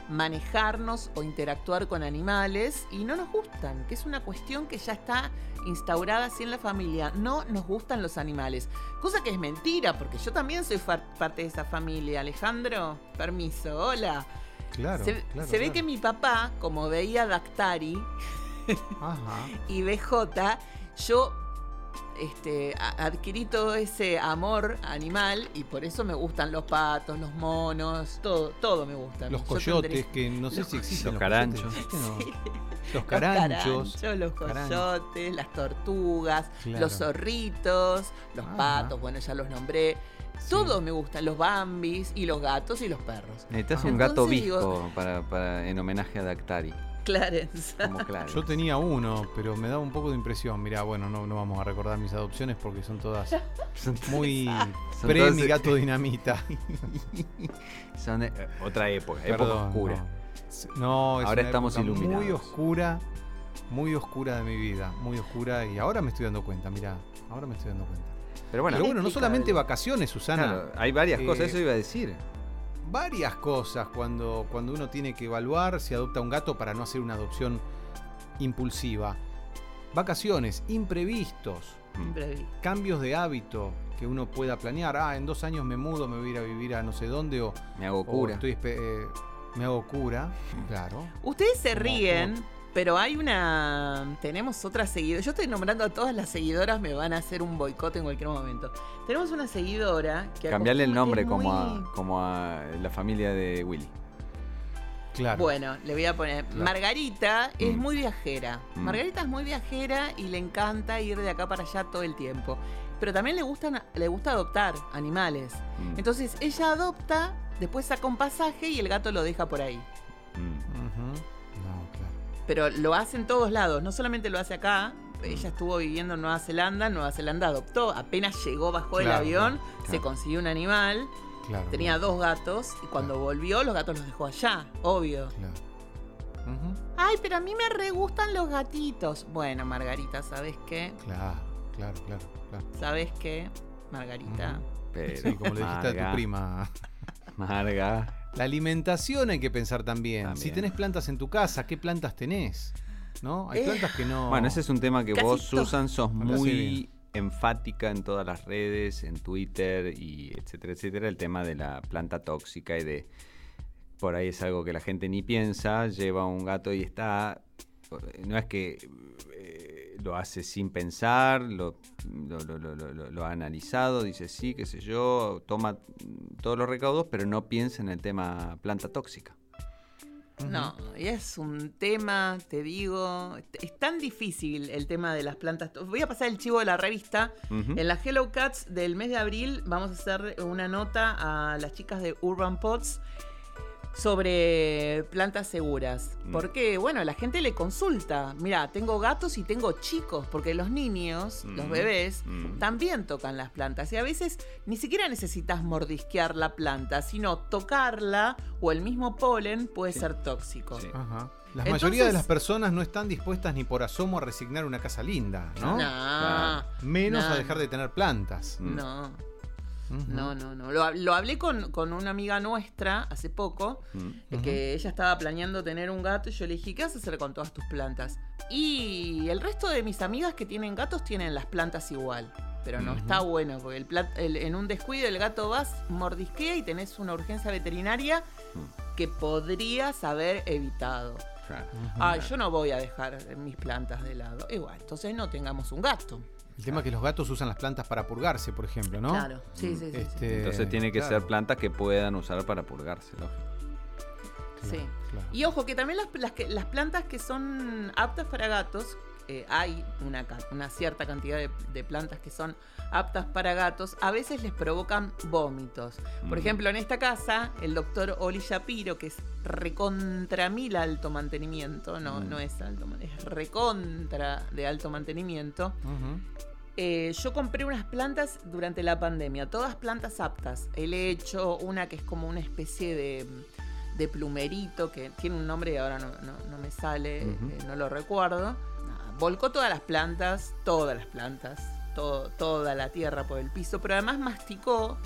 manejarnos o interactuar con animales y no nos gustan, que es una cuestión que ya está instaurada así en la familia. No nos gustan los animales. Cosa que es mentira, porque yo también soy parte de esa familia. Alejandro, permiso, hola. Claro, se claro, se ve claro. que mi papá, como veía Dactari Ajá. [laughs] y BJ, yo este, adquirí todo ese amor animal y por eso me gustan los patos, los monos, todo, todo me gusta. Los Yo coyotes, tendré- que no sé Los si existen. Los caranchos. Los Los caranchos. los caranchos. coyotes, las tortugas, Claro. los zorritos, los Ajá. patos, bueno, ya los nombré. Todos me gustan, los bambis y los gatos y los perros. Necesitas Ah. un gato Entonces visco digo- para, para- en homenaje a Dactari. Clarence. Como. [laughs] Yo tenía uno, pero me daba un poco de impresión. Mirá, bueno, no, no vamos a recordar mis adopciones porque son todas [laughs] muy Son pre mi gato dinamita. [laughs] Son de- eh, otra época, época oscura. No, es Ahora una estamos época iluminados. Muy oscura, muy oscura de mi vida, muy oscura y ahora me estoy dando cuenta, mirá, ahora me estoy dando cuenta. Pero bueno, Pero bueno, no solamente vacaciones, Susana. claro, hay varias Eh, cosas, eso iba a decir. Varias cosas cuando, cuando uno tiene que evaluar si adopta un gato para no hacer una adopción impulsiva. Vacaciones, imprevistos, cambios de hábito que uno pueda planear. Ah, en dos años me mudo, me voy a ir a vivir a no sé dónde o, Me hago o cura. estoy eh, me hago cura, claro. Ustedes se Como- ríen, pero hay una. Tenemos otra seguidora. Yo estoy nombrando a todas las seguidoras, me van a hacer un boicot en cualquier momento. Tenemos una seguidora que. Cambiarle el nombre como, a, como a la familia de Willy. Claro. Bueno, le voy a poner. Margarita es Mm. muy viajera. Mm. Margarita es muy viajera y le encanta ir de acá para allá todo el tiempo. Pero también le, gustan, le gusta adoptar animales. Mm, Entonces ella adopta, después saca un pasaje y el gato lo deja por ahí. Pero lo hace en todos lados, no solamente lo hace acá. Ella estuvo viviendo en Nueva Zelanda, Nueva Zelanda adoptó, apenas llegó bajo el Claro, avión, claro. se consiguió un animal, Claro. tenía dos gatos y cuando volvió los gatos los dejó allá, obvio. Claro. Ujú. Ay, pero a mí me re gustan los gatitos. Bueno, Margarita, ¿sabes qué? Claro, claro, claro, claro. ¿Sabes qué? Margarita. Pero, Sí, como le dijiste a Marga, tu prima. Marga. La alimentación hay que pensar también. También. Si tenés plantas en tu casa, ¿qué plantas tenés? ¿No? Hay Eh. plantas que no. Bueno, ese es un tema que Casi vos. Susan, sos muy enfática en todas las redes, en Twitter y etcétera, etcétera, el tema de la planta tóxica y de por ahí es algo que la gente ni piensa, lleva un gato y está no es que lo hace sin pensar, lo, lo, lo- lo- lo- lo ha analizado, dice sí, qué sé yo, toma todos los recaudos, pero no piensa en el tema planta tóxica. No, y es un tema, te digo, es tan difícil el tema de las plantas. Voy a pasar el chivo de la revista. En la Hello Cats del mes de abril vamos a hacer una nota a las chicas de Urban Pots sobre plantas seguras. Mm. Porque, bueno, la gente le consulta. Mira, tengo gatos y tengo chicos, porque los niños, los Mm. bebés, Mm. también tocan las plantas. Y a veces ni siquiera necesitas mordisquear la planta, sino tocarla o el mismo polen puede Sí. ser tóxico. Sí. Ajá. La mayoría de las personas no están dispuestas ni por asomo a resignar una casa linda, ¿no? No, Claro. Menos No. a dejar de tener plantas. Mm. No. No, no, no. Lo, lo hablé con, con una amiga nuestra hace poco, Mm. que ella estaba planeando tener un gato y yo le dije, ¿qué vas a hacer con todas tus plantas? Y el resto de mis amigas que tienen gatos tienen las plantas igual. Pero no está bueno, porque el el- en un descuido el gato vas, mordisquea y tenés una urgencia veterinaria que podrías haber evitado. Ay, yo no voy a dejar mis plantas de lado. Igual, entonces no tengamos un gato. El tema es que los gatos usan las plantas para purgarse, por ejemplo, ¿no? Claro, sí, sí, sí. sí. Este, Entonces tiene que claro, ser plantas que puedan usar para purgarse, lógico. Sí. claro. Y ojo, que también las, las, que- las plantas que son aptas para gatos, eh, hay una, cierta cantidad de, de plantas que son aptas para gatos, a veces les provocan vómitos. Por Mm. ejemplo, en esta casa, el doctor Oli Shapiro, que es recontra mil alto mantenimiento, no, Mm. no es alto, es recontra de alto mantenimiento, eh, yo compré unas plantas durante la pandemia, todas plantas aptas. Él he hecho una que es como una especie de, de plumerito, que tiene un nombre y ahora no, no- no me sale, eh, no lo recuerdo. Volcó todas las plantas, todas las plantas, todo- toda la tierra por el piso, pero además masticó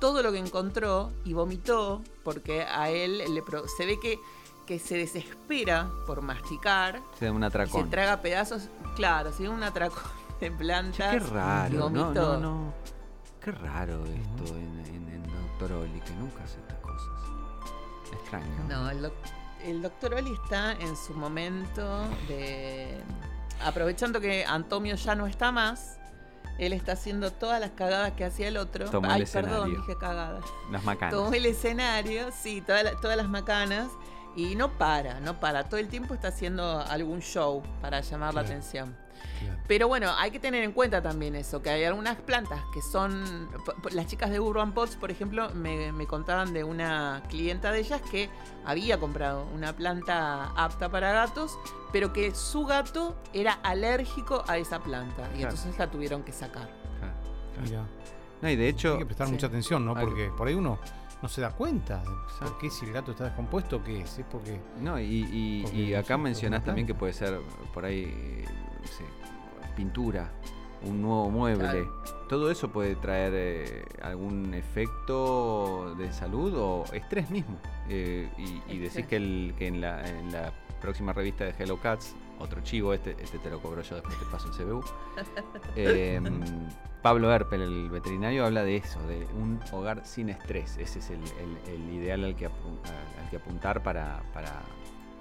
todo lo que encontró y vomitó porque a él le se ve que, que se desespera por masticar Se da un y se atracón. traga pedazos, claro, se da un atracón [laughs] de plantas. Qué raro, y vomitó. no, no. Qué raro esto en, en, en Doctor Oli, que nunca hace estas cosas. Extraño. No, el, doc- el doctor Oli está en su momento de. Aprovechando que Antonio ya no está más, él está haciendo todas las cagadas que hacía el otro. Tomó el Ay, perdón, escenario. dije cagadas. Las macanas. Tomó el escenario, sí, toda la- todas las macanas. Y no para, no para. Todo el tiempo está haciendo algún show para llamar la atención. Claro. Pero bueno, hay que tener en cuenta también eso, que hay algunas plantas que son... Las chicas de Urban Pots, por ejemplo, me, me contaban de una clienta de ellas que había comprado una planta apta para gatos, pero que su gato era alérgico a esa planta. Y Claro. entonces la tuvieron que sacar. Claro. Mira, No, y de hecho, hay que prestar sí. mucha atención, ¿no? Porque por ahí uno no se da cuenta Exacto. qué si el gato está descompuesto, qué es. Es porque No, y, y- Porque y acá mencionás también que puede ser por ahí, no sé, pintura, un nuevo mueble. Claro. Todo eso puede traer eh, algún efecto de salud o estrés mismo. Eh, y, y decís que, el, que en, la, en la próxima revista de Hello Cats, otro chivo, este, este te lo cobro yo después te paso el CBU. [laughs] eh, Pablo Herpel, el veterinario, habla de eso, de un hogar sin estrés. Ese es el, el- el ideal al que, al que apuntar para, para,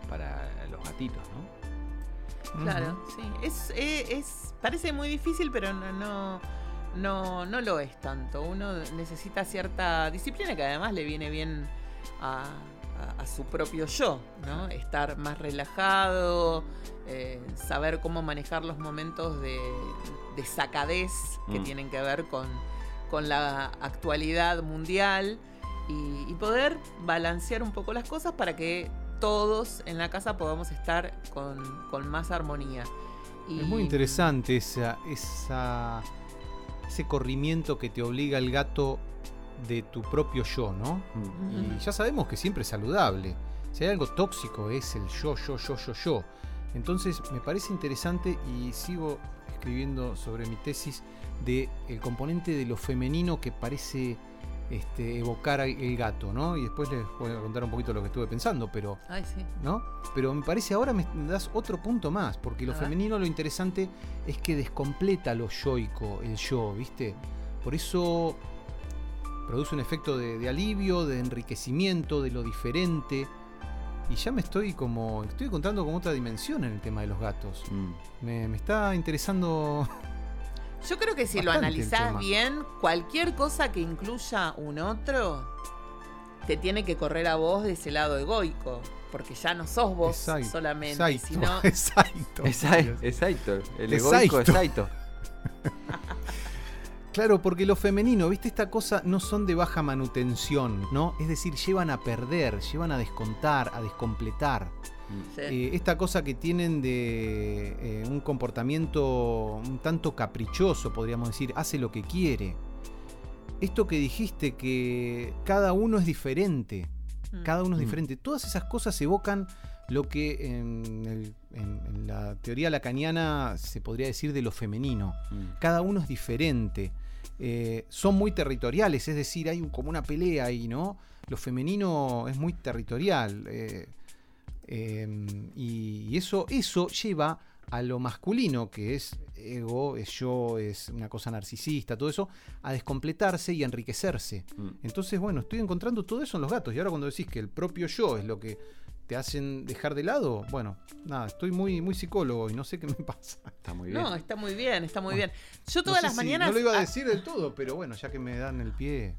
para los gatitos, ¿no? Claro, sí. Es, eh, es, parece muy difícil, pero no, no, no, no lo es tanto. Uno necesita cierta disciplina que además le viene bien a, a- a su propio yo, ¿no? Estar más relajado, eh, saber cómo manejar los momentos de, de sacadez que Mm. tienen que ver con, con la actualidad mundial y, y poder balancear un poco las cosas para que todos en la casa podamos estar con, con más armonía. Y, es muy interesante esa, esa, ese corrimiento que te obliga el gato de tu propio yo, ¿no? Mm. Y ya sabemos que siempre es saludable. Si hay algo tóxico es el yo, yo, yo, yo, yo. Entonces me parece interesante y sigo escribiendo sobre mi tesis de el componente de lo femenino que parece este, evocar el gato, ¿no? Y después les voy a contar un poquito lo que estuve pensando, pero Ay, sí. ¿no? Pero me parece ahora me das otro punto más, porque lo A ver. femenino lo interesante es que descompleta lo yoico, el yo, ¿viste? Por eso produce un efecto de, de alivio, de enriquecimiento, de lo diferente. Y ya me estoy como. estoy encontrando como otra dimensión en el tema de los gatos. Mm. Me, me está interesando. [laughs] Yo creo que si lo analizás bien, cualquier cosa que incluya un otro, te tiene que correr a vos de ese lado egoico. Porque ya no sos vos Exacto, solamente, exacto, sino [laughs] exacto. Exacto, exacto. El Exacto. egoico exacto. [laughs] Claro, porque lo femenino, ¿viste? Esta cosa no son de baja manutención, ¿no? Es decir, llevan a perder, llevan a descontar, a descompletar. Sí. Eh, esta cosa que tienen de eh, un comportamiento un tanto caprichoso, podríamos decir, hace lo que quiere. Esto que dijiste, que cada uno es diferente, Mm. cada uno es Mm. diferente, todas esas cosas evocan lo que en, el- en- en la teoría lacaniana se podría decir de lo femenino Mm. cada uno es diferente. Eh, son muy territoriales, es decir, hay un- como una pelea ahí, ¿no? Lo femenino es muy territorial. eh, eh, y y eso, eso lleva a lo masculino, que es ego, es yo, es una cosa narcisista, todo eso, a descompletarse y a enriquecerse. Mm. Entonces, bueno, estoy encontrando todo eso en los gatos. Y ahora cuando decís que el propio yo es lo que te hacen dejar de lado, bueno, nada, estoy muy, muy psicólogo y no sé qué me [laughs] pasa. Está muy bien. No, está muy bien, está muy bien. Yo No todas sé las si- mañanas. No lo iba a decir del todo, pero bueno, ya que me dan el pie,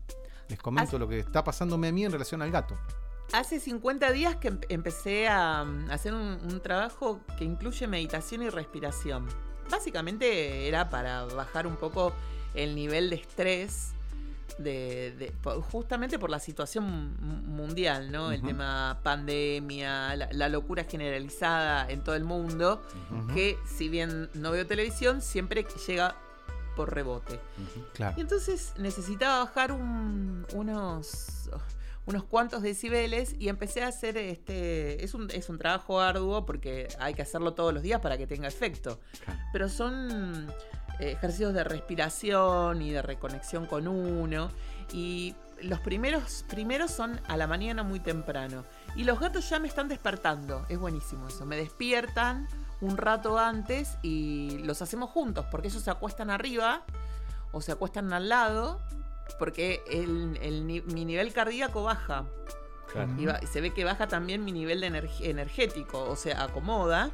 les comento Hace- lo que está pasándome a mí en relación al gato. Hace 50 días que em- empecé a mm, hacer un, un trabajo que incluye meditación y respiración. Básicamente era para bajar un poco el nivel de estrés, de, justamente por la situación mu- mundial, ¿no? El tema pandemia, la, la locura generalizada en todo el mundo, que si bien no veo televisión, siempre llega por rebote. Claro. Y entonces necesitaba bajar un- unos, unos cuantos decibeles y empecé a hacer este. Es un, es un trabajo arduo porque hay que hacerlo todos los días para que tenga efecto. Claro. Pero son ejercicios de respiración y de reconexión con uno. Y los primeros, primeros son a la mañana muy temprano. Y los gatos ya me están despertando. Es buenísimo eso. Me despiertan un rato antes y los hacemos juntos porque ellos se acuestan arriba o se acuestan al lado porque el, mi nivel cardíaco baja. Claro. Y, va- se ve que baja también mi nivel de energ- energético, o sea, acomoda.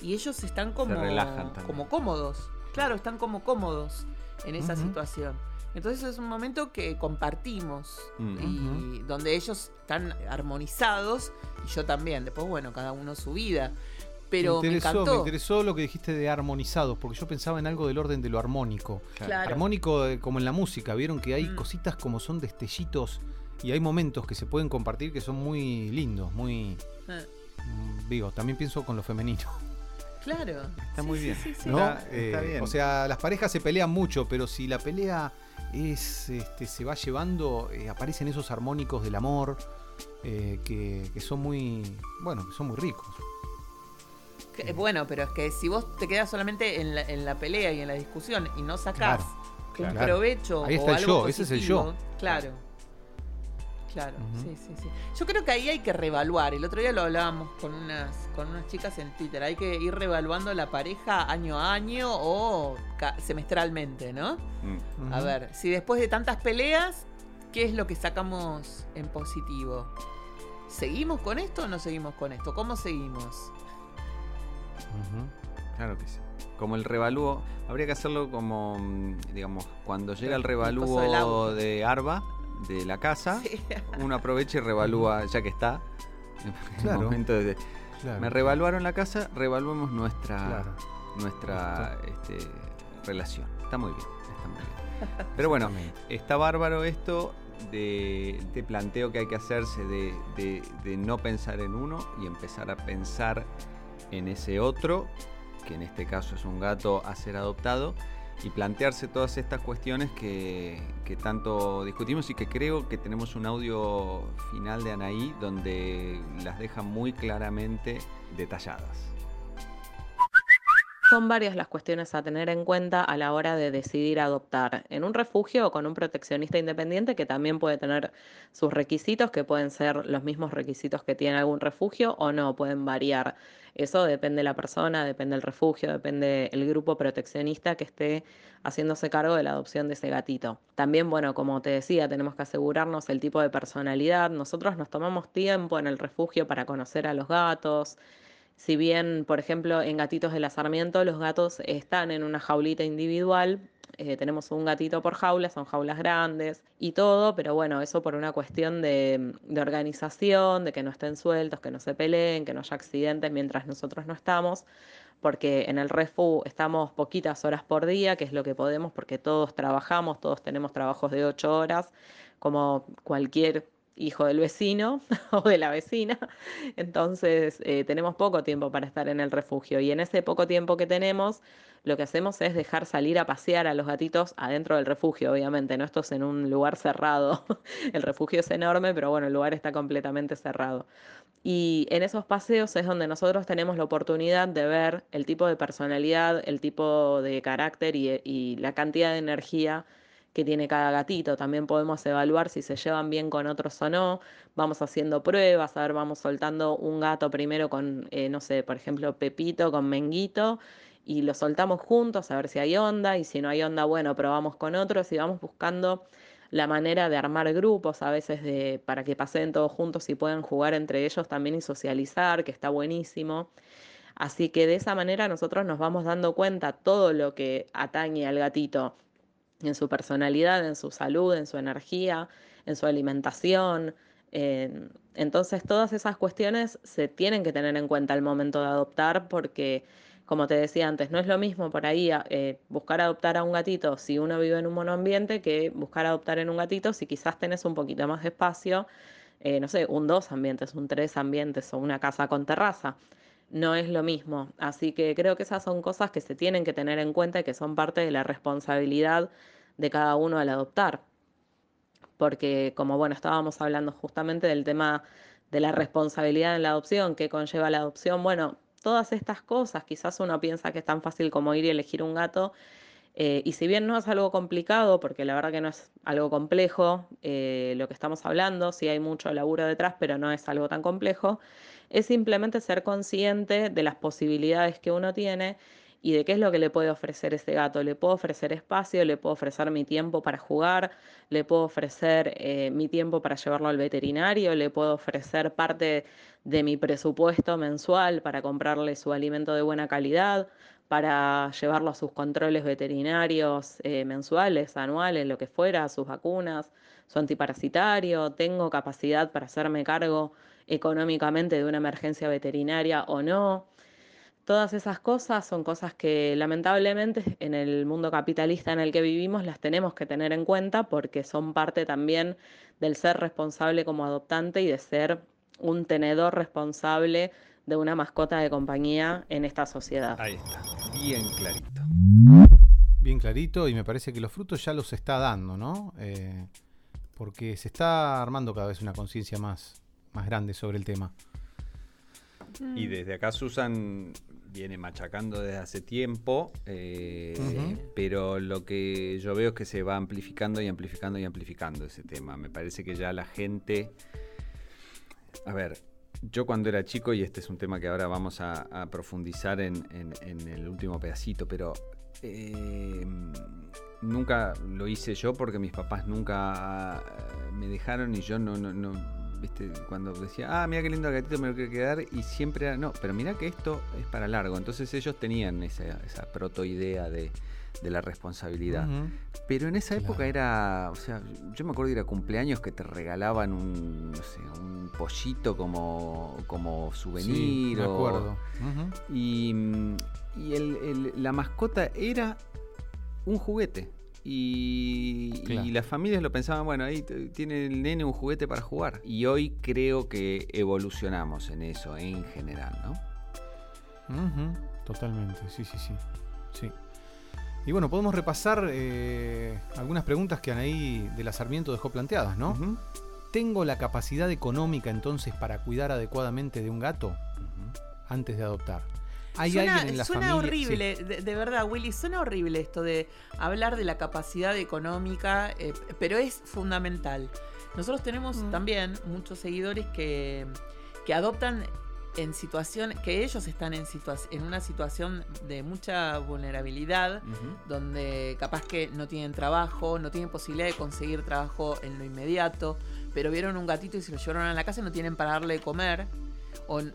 Y ellos están como, relajan como cómodos. Claro, están como cómodos en esa Ujú. situación. Entonces es un momento que compartimos y donde ellos están armonizados y yo también. Después, bueno, cada uno su vida. Pero me, interesó, me encantó. interesó lo que dijiste de armonizados, porque yo pensaba en algo del orden de lo armónico. Claro. Armónico eh, como en la música, vieron que hay Mm. cositas como son destellitos y hay momentos que se pueden compartir que son muy lindos, muy... Eh, Digo, también pienso con lo femenino. Claro. Está Sí, muy bien. sí, sí. ¿no? Está- está Eh, bien. O sea, las parejas se pelean mucho, pero si la pelea es, este, se va llevando, eh, aparecen esos armónicos del amor eh, que, que son muy, bueno, que son muy ricos. Que- eh, Bueno, pero es que si vos te quedas solamente en la, en la pelea y en la discusión y no sacás Claro, un claro. provecho Ahí o el algo yo, ese es el positivo, yo. Claro. Claro, sí, sí, sí. Yo creo que ahí hay que reevaluar. El otro día lo hablábamos con unas, con unas chicas en Twitter. Hay que ir reevaluando la pareja año a año o semestralmente, ¿no? Mm. A ver, si después de tantas peleas, ¿qué es lo que sacamos en positivo? ¿Seguimos con esto o no seguimos con esto? ¿Cómo seguimos? Claro que sí. Como el revalúo, habría que hacerlo como, mm, digamos, cuando llega el revalúo de Arba, de la casa, Sí. [laughs] uno aprovecha y revalúa, ya que está. en el Claro. momento de- Claro. me revaluaron la casa, revaluemos nuestra, Claro. nuestra este, relación. Está muy bien, está muy bien. [laughs] Pero bueno, está bárbaro esto de, de planteo que hay que hacerse de, de- de no pensar en uno y empezar a pensar en ese otro, que en este caso es un gato a ser adoptado, y plantearse todas estas cuestiones que, tanto discutimos y que creo que tenemos un audio final de Anaí donde las deja muy claramente detalladas. Son varias las cuestiones a tener en cuenta a la hora de decidir adoptar en un refugio o con un proteccionista independiente que también puede tener sus requisitos, que pueden ser los mismos requisitos que tiene algún refugio o no, pueden variar. Eso depende de la persona, depende del refugio, depende del grupo proteccionista que esté haciéndose cargo de la adopción de ese gatito. También, bueno, como te decía, tenemos que asegurarnos el tipo de personalidad. Nosotros nos tomamos tiempo en el refugio para conocer a los gatos. Si bien, por ejemplo, en Gatitos de la Sarmiento los gatos están en una jaulita individual, eh, tenemos un gatito por jaula, son jaulas grandes y todo, pero bueno, eso por una cuestión de, de organización, de que no estén sueltos, que no se peleen, que no haya accidentes mientras nosotros no estamos, porque en el refu estamos poquitas horas por día, que es lo que podemos, porque todos trabajamos, todos tenemos trabajos de ocho horas, como cualquier hijo del vecino [laughs] o de la vecina. Entonces eh, tenemos poco tiempo para estar en el refugio y en ese poco tiempo que tenemos lo que hacemos es dejar salir a pasear a los gatitos adentro del refugio, obviamente, no esto es en un lugar cerrado. [laughs] El refugio es enorme, pero bueno, el lugar está completamente cerrado. Y en esos paseos es donde nosotros tenemos la oportunidad de ver el tipo de personalidad, el tipo de carácter y, y la cantidad de energía que tiene cada gatito. También podemos evaluar si se llevan bien con otros o no. Vamos haciendo pruebas, a ver, vamos soltando un gato primero con, eh, no sé, por ejemplo, Pepito con Menguito y lo soltamos juntos a ver si hay onda y si no hay onda, bueno, probamos con otros y vamos buscando la manera de armar grupos a veces de, para que pasen todos juntos y puedan jugar entre ellos también y socializar, que está buenísimo. Así que de esa manera nosotros nos vamos dando cuenta todo lo que atañe al gatito en su personalidad, en su salud, en su energía, en su alimentación, entonces todas esas cuestiones se tienen que tener en cuenta al momento de adoptar porque, como te decía antes, no es lo mismo por ahí eh, buscar adoptar a un gatito si uno vive en un monoambiente que buscar adoptar en un gatito si quizás tenés un poquito más de espacio, eh, no sé, un dos ambientes, un tres ambientes o una casa con terraza. No es lo mismo. Así que creo que esas son cosas que se tienen que tener en cuenta y que son parte de la responsabilidad de cada uno al adoptar. Porque como bueno, estábamos hablando justamente del tema de la responsabilidad en la adopción, que conlleva la adopción, bueno, todas estas cosas, quizás uno piensa que es tan fácil como ir y elegir un gato, eh, y si bien no es algo complicado, porque la verdad que no es algo complejo eh, lo que estamos hablando, sí hay mucho laburo detrás, pero no es algo tan complejo, es simplemente ser consciente de las posibilidades que uno tiene y de qué es lo que le puede ofrecer ese gato. Le puedo ofrecer espacio, le puedo ofrecer mi tiempo para jugar, le puedo ofrecer eh, mi tiempo para llevarlo al veterinario, le puedo ofrecer parte de mi presupuesto mensual para comprarle su alimento de buena calidad, para llevarlo a sus controles veterinarios eh, mensuales, anuales, lo que fuera, sus vacunas, su antiparasitario, tengo capacidad para hacerme cargo económicamente de una emergencia veterinaria o no. Todas esas cosas son cosas que lamentablemente [laughs] en el mundo capitalista en el que vivimos las tenemos que tener en cuenta porque son parte también del ser responsable como adoptante y de ser un tenedor responsable de una mascota de compañía en esta sociedad. Ahí está, bien clarito. Bien clarito y me parece que los frutos ya los está dando, ¿no? Eh, porque se está armando cada vez una conciencia más, más grande sobre el tema. Y desde acá Susan viene machacando desde hace tiempo, eh, pero lo que yo veo es que se va amplificando y amplificando y amplificando ese tema. Me parece que ya la gente... A ver, yo cuando era chico, y este es un tema que ahora vamos a, profundizar en, el último pedacito, pero eh, nunca lo hice yo porque mis papás nunca eh, me dejaron y yo no, no, no ¿viste? Cuando decía, ah, mira qué lindo el gatito, me lo quiero quedar, y siempre era, no, pero mira que esto es para largo. Entonces ellos tenían esa, esa proto idea de, la responsabilidad. Pero en esa época era, o sea, yo me acuerdo de ir a cumpleaños que te regalaban un, no sé, un pollito como, como souvenir. me acuerdo. Y, y la mascota era un juguete. Y, las familias lo pensaban, bueno, ahí tiene el nene un juguete para jugar. Y hoy creo que evolucionamos en eso en general, ¿no? Totalmente, sí, sí, sí. sí. Y bueno, podemos repasar eh, algunas preguntas que Anaí de la Sarmiento dejó planteadas, ¿no? ¿Tengo la capacidad económica entonces para cuidar adecuadamente de un gato antes de adoptar? Hay suena, en la suena horrible, de, verdad, Willy, suena horrible esto de hablar de la capacidad económica, eh, pero es fundamental. Nosotros tenemos mm. también muchos seguidores que, que adoptan en situación, que ellos están en, en una situación de mucha vulnerabilidad, donde capaz que no tienen trabajo, no tienen posibilidad de conseguir trabajo en lo inmediato, pero vieron un gatito y se lo llevaron a la casa y no tienen para darle de comer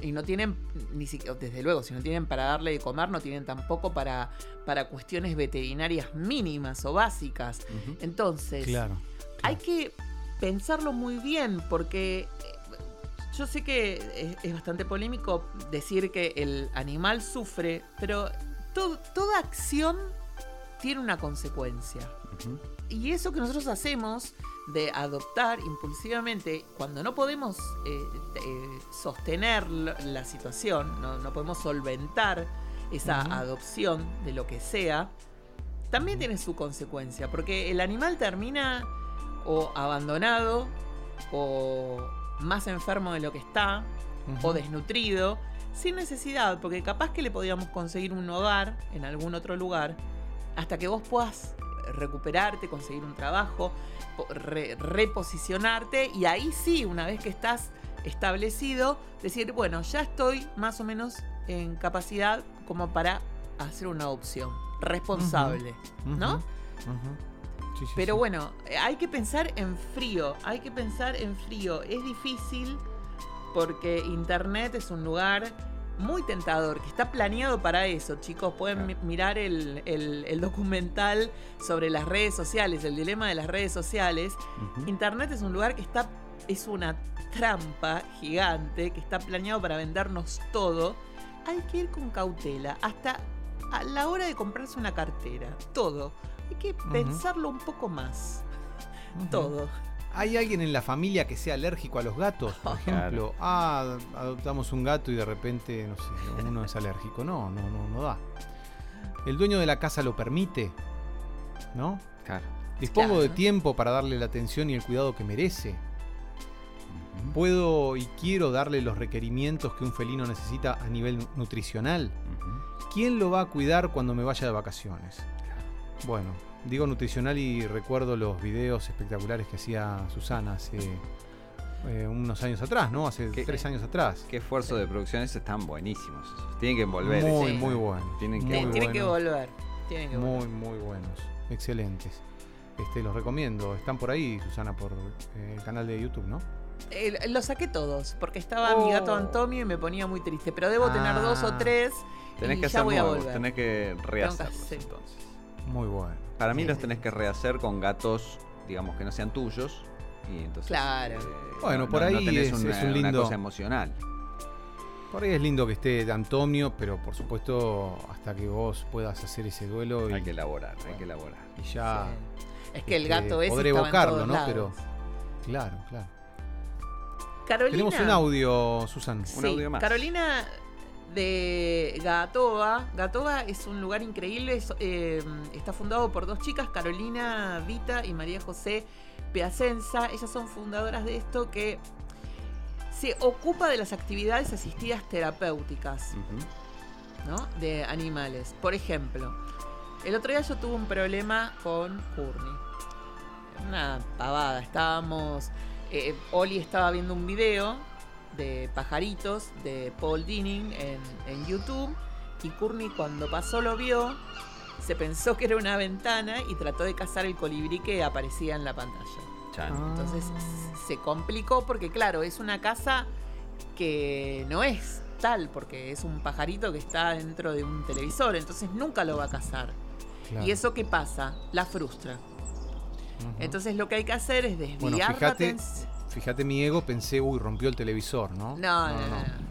y no tienen, ni siquiera, desde luego, si no tienen para darle de comer, no tienen tampoco para, para cuestiones veterinarias mínimas o básicas. Entonces, claro, hay que pensarlo muy bien porque eh, yo sé que es, bastante polémico decir que el animal sufre, pero toda acción tiene una consecuencia. Y eso que nosotros hacemos de adoptar impulsivamente cuando no podemos eh, eh, sostener la situación, no, podemos solventar esa adopción de lo que sea, también tiene su consecuencia, porque el animal termina o abandonado o más enfermo de lo que está o desnutrido sin necesidad, porque capaz que le podíamos conseguir un hogar en algún otro lugar hasta que vos puedas recuperarte, conseguir un trabajo, reposicionarte y ahí sí, una vez que estás establecido, decir, bueno, ya estoy más o menos en capacidad como para hacer una adopción responsable, ¿no? Pero bueno, hay que pensar en frío, hay que pensar en frío. Es difícil porque Internet es un lugar muy tentador, que está planeado para eso, chicos. Pueden mirar el, documental sobre las redes sociales, el dilema de las redes sociales. Internet es un lugar que está es una trampa gigante que está planeado para vendernos todo, hay que ir con cautela. Hasta a la hora de comprarse una cartera. Todo. Hay que pensarlo un poco más. Todo. ¿Hay alguien en la familia que sea alérgico a los gatos? Por ejemplo, ah, adoptamos un gato y de repente, no sé, uno es alérgico. No, no, no, no da. ¿El dueño de la casa lo permite? ¿No? Claro. ¿Dispongo Claro. de tiempo para darle la atención y el cuidado que merece? ¿Puedo y quiero darle los requerimientos que un felino necesita a nivel nu- nutricional? ¿Quién lo va a cuidar cuando me vaya de vacaciones? Bueno, digo nutricional y recuerdo los videos espectaculares que hacía Susana hace eh, unos años atrás, ¿no? Hace ¿Qué- tres años atrás. Qué esfuerzo de producción, esos están buenísimos. esos. Tienen que volver. Muy, Sí. muy bueno. Tienen que Muy Tiene, tiene que volver. Tiene que volver. Muy, muy buenos. Excelentes. Este, los recomiendo. Están por ahí, Susana, por eh, el canal de YouTube, ¿no? Eh, lo saqué todos, porque estaba mi gato Oh. Antonio y me ponía muy triste. Pero debo tener dos o Ah. tres Tenés y que ya hacer voy a nuevos, volver. tenés que rehacerlos hacer. entonces. Muy bueno. Para mí Sí, los sí. tenés que rehacer con gatos, digamos, que no sean tuyos. Y entonces. Claro. eh, Bueno, no- por no- no ahí tenés es- una, es un una lindo- cosa emocional. Por ahí es lindo que esté de Antonio, pero por supuesto, hasta que vos puedas hacer ese duelo y, Hay que elaborar, hay que elaborar. y ya. Sí. Es que el este, gato estaba en evocarlo, todos ¿no? lados. Pero. Claro, claro. Carolina, Tenemos un audio, Susan. Un Sí, audio más. Carolina de Gatoa. Gatoa es un lugar increíble. es, eh, está fundado por dos chicas, Carolina Vita y María José Piacenza. Ellas son fundadoras de esto que se ocupa de las actividades asistidas terapéuticas. ¿no? de animales. Por ejemplo, el otro día yo tuve un problema con Courtney. Una pavada. Estábamos. eh, Oli estaba viendo un video de pajaritos de Paul Dinning en, en YouTube. Y Courtney, cuando pasó, lo vio. Se pensó que era una ventana y trató de cazar el colibrí que aparecía en la pantalla. Entonces se complicó porque, claro, es una casa que no es tal, porque es un pajarito que está dentro de un televisor, entonces nunca lo va a cazar. Claro. ¿Y eso qué pasa? La frustra. Entonces lo que hay que hacer es desviar Bueno, la fíjate, atención. Fíjate mi ego, pensé, uy, rompió el televisor, ¿no? No no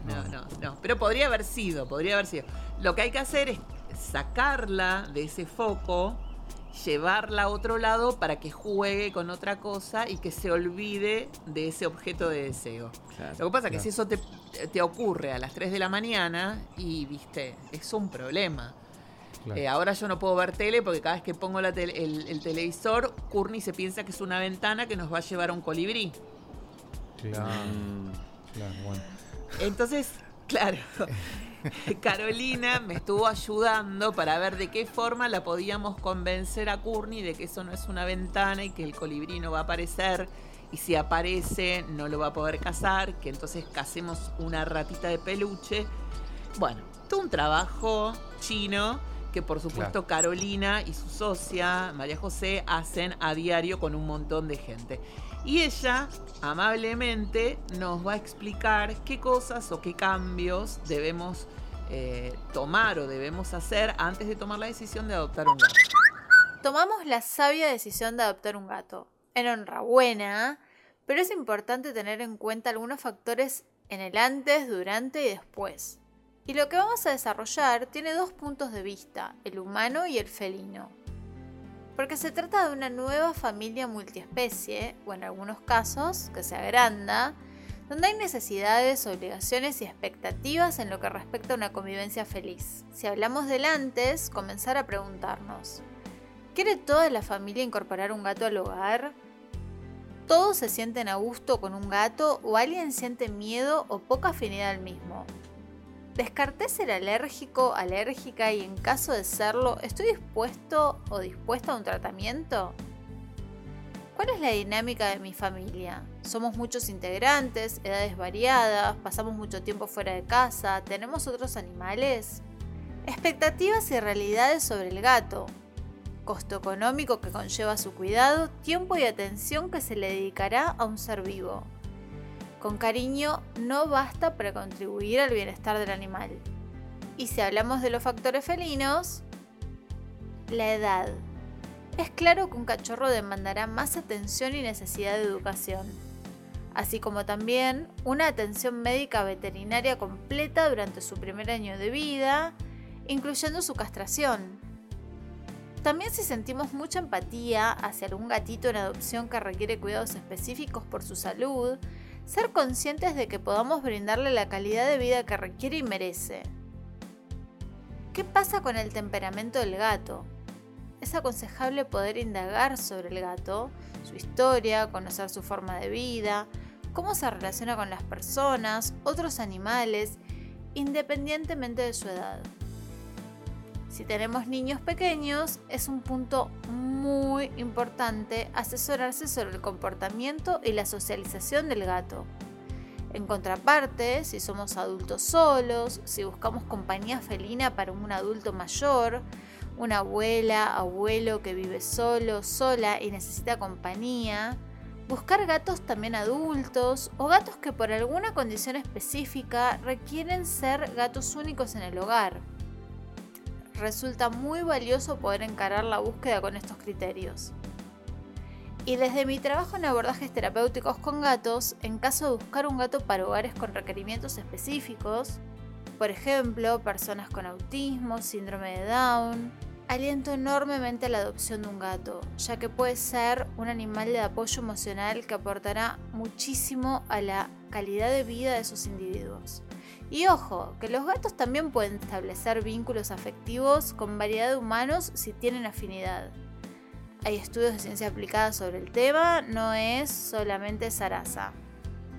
no no, no. Pero podría haber sido, podría haber sido. Lo que hay que hacer es sacarla de ese foco, llevarla a otro lado para que juegue con otra cosa y que se olvide de ese objeto de deseo. Lo que pasa es que si eso te, te ocurre a las 3 de la mañana y, viste, es un problema. Claro. Eh, ahora yo no puedo ver tele porque cada vez que pongo la tele- el, el televisor, Courtney se piensa que es una ventana que nos va a llevar a un colibrí. Claro, Mm, claro, bueno. Entonces, claro, [laughs] Carolina me estuvo ayudando para ver de qué forma la podíamos convencer a Courtney de que eso no es una ventana y que el colibrí no va a aparecer. Y si aparece, no lo va a poder cazar, que entonces casemos una ratita de peluche. Bueno, todo un trabajo chino que por supuesto Carolina y su socia, María José, hacen a diario con un montón de gente. Y ella, amablemente, nos va a explicar qué cosas o qué cambios debemos eh, tomar o debemos hacer antes de tomar la decisión de adoptar un gato. Tomamos la sabia decisión de adoptar un gato. Enhorabuena, pero es importante tener en cuenta algunos factores en el antes, durante y después. Y lo que vamos a desarrollar tiene dos puntos de vista, el humano y el felino. Porque se trata de una nueva familia multiespecie, o en algunos casos, que se agranda, donde hay necesidades, obligaciones y expectativas en lo que respecta a una convivencia feliz. Si hablamos del antes, comenzar a preguntarnos, ¿quiere toda la familia incorporar un gato al hogar? ¿Todos se sienten a gusto con un gato o alguien siente miedo o poca afinidad al mismo? ¿Descarté ser alérgico, alérgica y en caso de serlo, estoy dispuesto o dispuesta a un tratamiento? ¿Cuál es la dinámica de mi familia? Somos muchos integrantes, edades variadas, pasamos mucho tiempo fuera de casa, tenemos otros animales. Expectativas y realidades sobre el gato. Costo económico que conlleva su cuidado, tiempo y atención que se le dedicará a un ser vivo. Con cariño no basta para contribuir al bienestar del animal. Y si hablamos de los factores felinos, la edad. Es claro que un cachorro demandará más atención y necesidad de educación. así como también una atención médica veterinaria completa durante su primer año de vida, incluyendo su castración. También si sentimos mucha empatía hacia algún gatito en adopción que requiere cuidados específicos por su salud, ser conscientes de que podamos brindarle la calidad de vida que requiere y merece. ¿Qué pasa con el temperamento del gato? Es aconsejable poder indagar sobre el gato, su historia, conocer su forma de vida, cómo se relaciona con las personas, otros animales, independientemente de su edad. Si tenemos niños pequeños, es un punto muy importante asesorarse sobre el comportamiento y la socialización del gato. En contraparte, si somos adultos solos, si buscamos compañía felina para un adulto mayor, una abuela, abuelo que vive solo, sola y necesita compañía, buscar gatos también adultos o gatos que por alguna condición específica requieren ser gatos únicos en el hogar. Resulta muy valioso poder encarar la búsqueda con estos criterios. Y desde mi trabajo en abordajes terapéuticos con gatos, en caso de buscar un gato para hogares con requerimientos específicos, por ejemplo, personas con autismo, síndrome de Down, aliento enormemente la adopción de un gato, ya que puede ser un animal de apoyo emocional que aportará muchísimo a la calidad de vida de esos individuos. Y ojo, que los gatos también pueden establecer vínculos afectivos con variedad de humanos si tienen afinidad. Hay estudios de ciencia aplicada sobre el tema, no es solamente zaraza.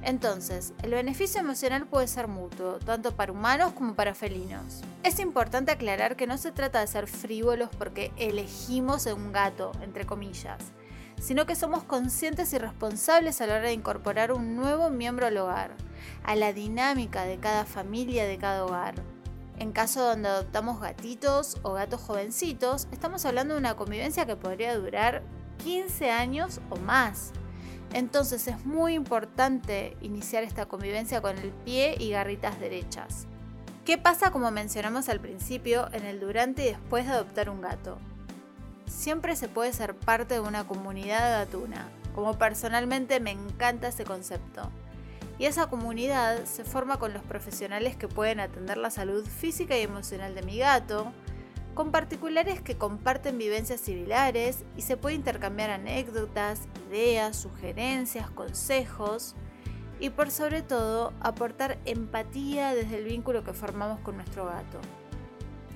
Entonces, el beneficio emocional puede ser mutuo, tanto para humanos como para felinos. Es importante aclarar que no se trata de ser frívolos porque elegimos un gato, entre comillas, sino que somos conscientes y responsables a la hora de incorporar un nuevo miembro al hogar, a la dinámica de cada familia, de cada hogar. En caso donde adoptamos gatitos o gatos jovencitos, estamos hablando de una convivencia que podría durar 15 años o más. Entonces es muy importante iniciar esta convivencia con el pie y garritas derechas. ¿Qué pasa como mencionamos al principio en el durante y después de adoptar un gato? Siempre se puede ser parte de una comunidad gatuna, como personalmente me encanta ese concepto. Y esa comunidad se forma con los profesionales que pueden atender la salud física y emocional de mi gato, con particulares que comparten vivencias similares y se puede intercambiar anécdotas, ideas, sugerencias, consejos y por sobre todo aportar empatía desde el vínculo que formamos con nuestro gato.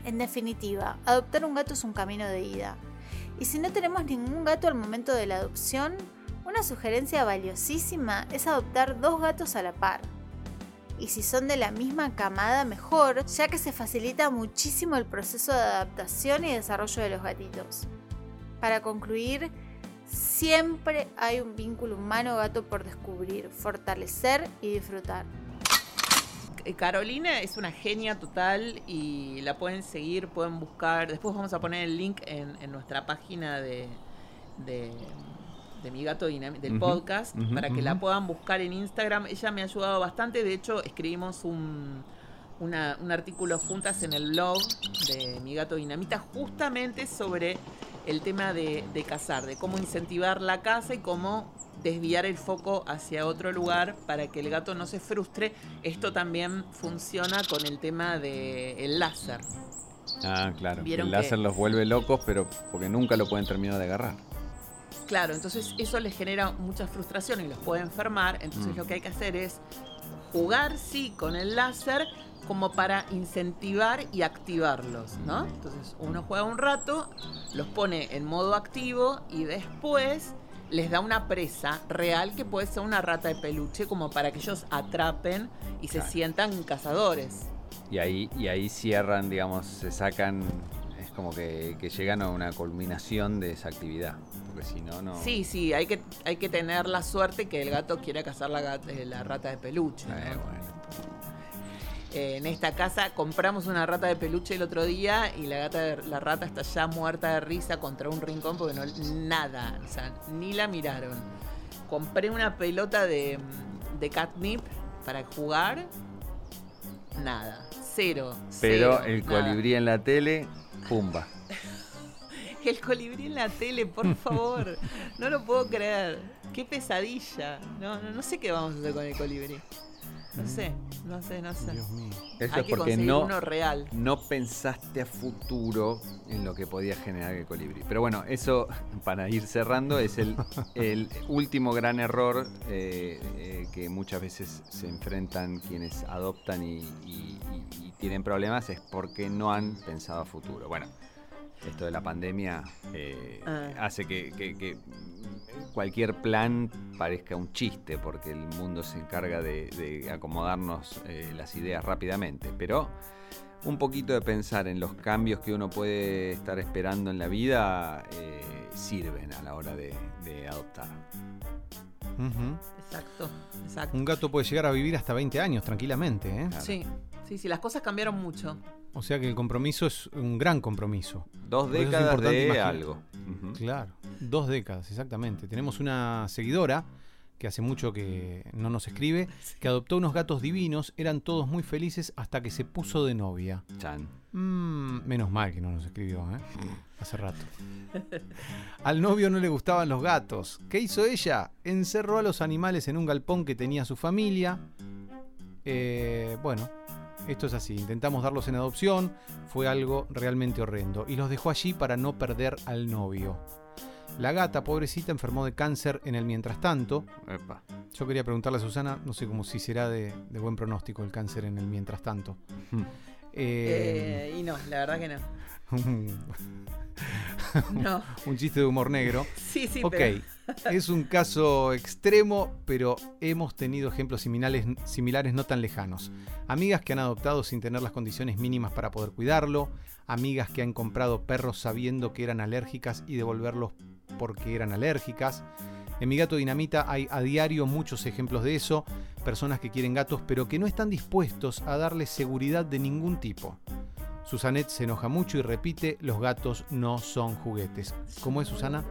En definitiva, adoptar un gato es un camino de ida. Y si no tenemos ningún gato al momento de la adopción, una sugerencia valiosísima es adoptar dos gatos a la par y si son de la misma camada mejor, ya que se facilita muchísimo el proceso de adaptación y desarrollo de los gatitos. Para concluir, siempre hay un vínculo humano-gato por descubrir, fortalecer y disfrutar. Eh, Carolina es una genia total y la pueden seguir, pueden buscar. Después vamos a poner el link en, en nuestra página de, de de mi gato del podcast para que la puedan buscar en Instagram. Ella me ha ayudado bastante. De hecho, escribimos un, un artículo juntas en el blog de mi gato dinamita justamente sobre el tema de, de cazar, de cómo incentivar la caza y cómo desviar el foco hacia otro lugar para que el gato no se frustre. Esto también funciona con el tema del el láser. Ah, claro. El láser los vuelve locos, pero porque nunca lo pueden terminar de agarrar. Claro, entonces eso les genera mucha frustración y los puede enfermar. Entonces mm. lo que hay que hacer es jugar, sí, con el láser como para incentivar y activarlos, ¿no? Entonces uno juega un rato, los pone en modo activo y después les da una presa real que puede ser una rata de peluche como para que ellos atrapen y se sientan cazadores. Y ahí, y ahí cierran, digamos, se sacan, es como que, que llegan a una culminación de esa actividad porque si no, no. Sí, sí, hay que, hay que tener la suerte que el gato quiera cazar la, eh, la rata de peluche. Eh, eh, en esta casa compramos una rata de peluche el otro día y la, gata la rata está ya muerta de risa contra un rincón porque no nada, o sea, ni la miraron. Compré una pelota de, de catnip para jugar, nada, cero. Pero el colibrí en la tele, pumba. [laughs] El colibrí en la tele, por [laughs] favor. No lo puedo creer. Qué pesadilla. No, no, no sé qué vamos a hacer con el colibrí. No sé, no sé, no sé. Dios mío. Eso Hay es que porque conseguir no, uno real. no pensaste a futuro en lo que podía generar el colibrí. Pero bueno, eso, para ir cerrando, es el, [laughs] el último gran error eh, eh, que muchas veces se enfrentan quienes adoptan y, y- y- y tienen problemas, es porque no han pensado a futuro. Bueno, esto de la pandemia eh, Ah. hace que, que- que cualquier plan parezca un chiste, porque el mundo se encarga de, de acomodarnos eh, las ideas rápidamente. Pero un poquito de pensar en los cambios que uno puede estar esperando en la vida eh, sirven a la hora de, de adoptar. Exacto, exacto. Un gato puede llegar a vivir hasta 20 años tranquilamente, ¿eh? Claro. Sí, sí, sí, las cosas cambiaron mucho. O sea que el compromiso es un gran compromiso. Dos décadas de imaginar. algo. Claro, dos décadas, exactamente. Tenemos una seguidora que hace mucho que no nos escribe, que adoptó unos gatos divinos, eran todos muy felices hasta que se puso de novia. Chan. Mm, menos mal que no nos escribió, ¿eh? [laughs] Hace rato. Al novio no le gustaban los gatos. ¿Qué hizo ella? Encerró a los animales en un galpón que tenía su familia. Eh, bueno, esto es así. Intentamos darlos en adopción. Fue algo realmente horrendo. Y los dejó allí para no perder al novio. La gata, pobrecita, enfermó de cáncer en el mientras tanto. Epa. Yo quería preguntarle a Susana, no sé cómo si será de, de buen pronóstico el cáncer en el mientras tanto. Eh, Eh, y no, la verdad que no. [laughs] No. un chiste de humor negro. Sí, sí, ok, pero- [laughs] es un caso extremo, pero hemos tenido ejemplos similares, similares no tan lejanos. Amigas que han adoptado sin tener las condiciones mínimas para poder cuidarlo, amigas que han comprado perros sabiendo que eran alérgicas y devolverlos porque eran alérgicas. En mi gato Dinamita hay a diario muchos ejemplos de eso, personas que quieren gatos pero que no están dispuestos a darles seguridad de ningún tipo. Susanet se enoja mucho y repite, los gatos no son juguetes. ¿Cómo es Susana?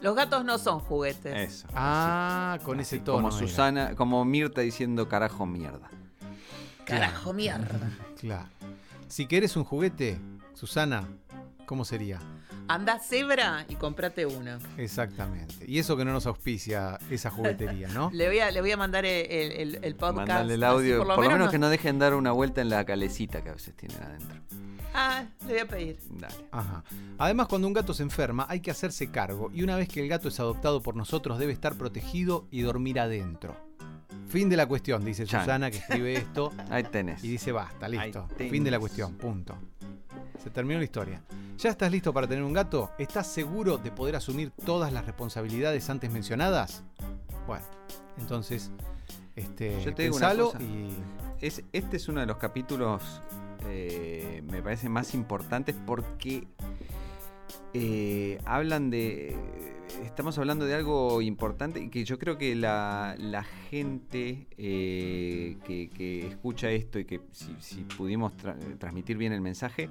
Los gatos no son juguetes. Eso. Ah, con ese tono. Como era. Susana, como Mirta diciendo carajo mierda. Carajo, mierda. [laughs] Claro. Si querés un juguete, Susana, ¿cómo sería? Anda cebra y cómprate uno. Exactamente. Y eso que no nos auspicia esa juguetería, ¿no? [laughs] Le voy a, le voy a mandar el, el- el podcast. Mandale el audio. por Por lo menos, menos que nos- no dejen dar una vuelta en la calecita que a veces tienen adentro. Ah, le voy a pedir. Dale. Ajá. Además, cuando un gato se enferma, hay que hacerse cargo y una vez que el gato es adoptado por nosotros, debe estar protegido y dormir adentro. Fin de la cuestión, dice Chan. Susana, que escribe esto [laughs] Ahí tenés. y dice basta, listo. Fin de la cuestión, punto. Se terminó la historia. ¿Ya estás listo para tener un gato? ¿Estás seguro de poder asumir todas las responsabilidades antes mencionadas? Bueno, entonces, este, Yo te digo una cosa. y Es, este es uno de los capítulos, eh, me parece, más importantes porque eh, hablan de... Estamos hablando de algo importante y que yo creo que la, gente eh, que, escucha esto y que si, pudimos tra- transmitir bien el mensaje,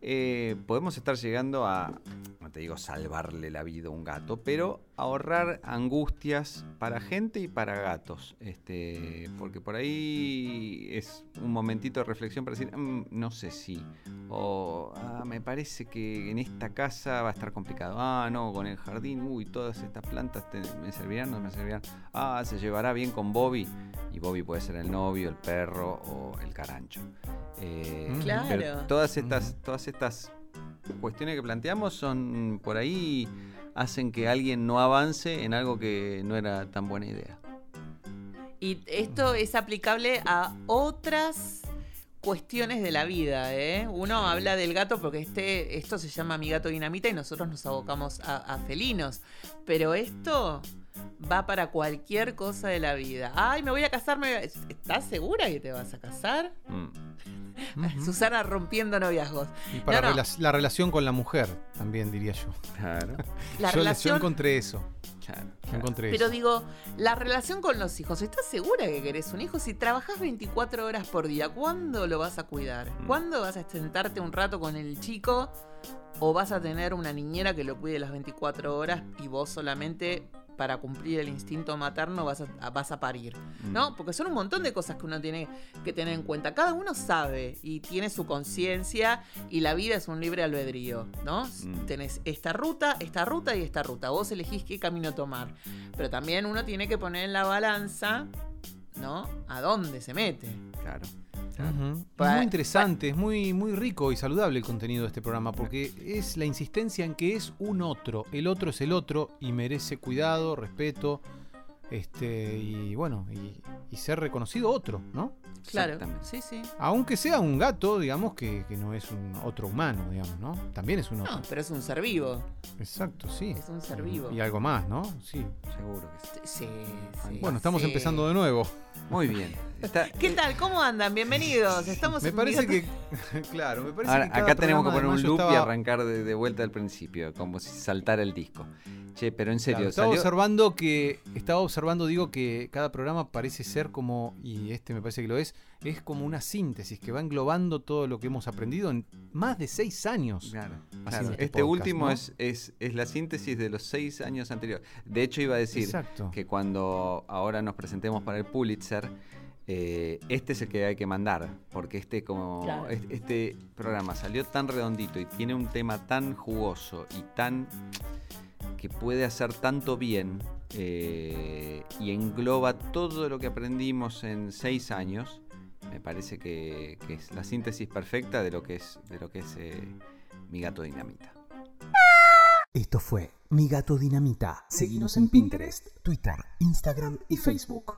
eh, podemos estar llegando a, no te digo salvarle la vida a un gato, pero ahorrar angustias para gente y para gatos. Este, porque por ahí es un momentito de reflexión para decir, "Mm, no sé si. O "Ah, me parece que en esta casa va a estar complicado. Ah, no, con el jardín, uy, todas estas plantas te- me servirán, no me servirán. Ah, se llevará bien con Bobby. Y Bobby puede ser el novio, el perro o el carancho. Eh, Mm. Claro. pero todas estas, todas estas cuestiones que planteamos son por ahí hacen que alguien no avance en algo que no era tan buena idea. Y esto es aplicable a otras cuestiones de la vida, ¿eh? Uno habla del gato porque este, esto se llama mi gato dinamita y nosotros nos abocamos a, a felinos. Pero esto va para cualquier cosa de la vida. Ay, me voy a casar, me voy a- ¿estás segura que te vas a casar? Mm, [laughs] Susana rompiendo noviazgos. Y para No, no. rela- la relación con la mujer, también diría yo. claro, [laughs] La yo, yo relación encontré eso. claro, Yo claro. encontré Pero eso. digo, la relación con los hijos, ¿estás segura que querés un hijo? Si trabajas 24 horas por día, ¿cuándo lo vas a cuidar? Mm. ¿Cuándo vas a sentarte un rato con el chico? ¿O vas a tener una niñera que lo cuide las 24 horas y vos solamente para cumplir el instinto materno vas a, vas a parir, ¿no? Porque son un montón de cosas que uno tiene que tener en cuenta. Cada uno sabe y tiene su conciencia y la vida es un libre albedrío, ¿no? Mm. Tenés esta ruta, esta ruta y esta ruta. Vos elegís qué camino tomar. Pero también uno tiene que poner en la balanza, ¿no? A dónde se mete. Claro. Es muy interesante, es muy, muy rico y saludable el contenido de este programa porque es la insistencia en que es un otro, el otro es el otro y merece cuidado, respeto, este y bueno, y, y ser reconocido otro, ¿no? Claro, sí, sí. Aunque sea un gato, digamos que, que no es un otro humano, digamos, ¿no? También es un otro. No, pero es un ser vivo. Exacto, sí. Es un ser vivo. Y algo más, ¿no? Sí. Seguro que sí. Sí, sí. Bueno, estamos sí. empezando de nuevo. Muy bien. Está- ¿Qué tal? ¿Cómo andan? Bienvenidos. Estamos Me en parece que, [laughs] claro, me parece Ahora, que cada acá tenemos que poner un loop y estaba- arrancar de, de vuelta al principio, como si saltara el disco. Che, pero en serio, Claro, estaba salió- observando que estaba observando digo que cada programa parece ser como y este me parece que lo es es como una síntesis que va englobando todo lo que hemos aprendido en más de seis años Claro, este Este, podcast, último ¿no? es, es, es la síntesis de los seis años anteriores. De hecho, iba a decir Exacto. que cuando ahora nos presentemos para el Pulitzer, eh, este es el que hay que mandar, porque este como Claro. este programa salió tan redondito y tiene un tema tan jugoso y tan que puede hacer tanto bien eh, y engloba todo lo que aprendimos en seis años. Me parece que, que es la síntesis perfecta de lo que es de lo que es eh, mi gato dinamita. Esto fue Mi Gato Dinamita. Seguinos en Pinterest, Twitter, Instagram y Facebook.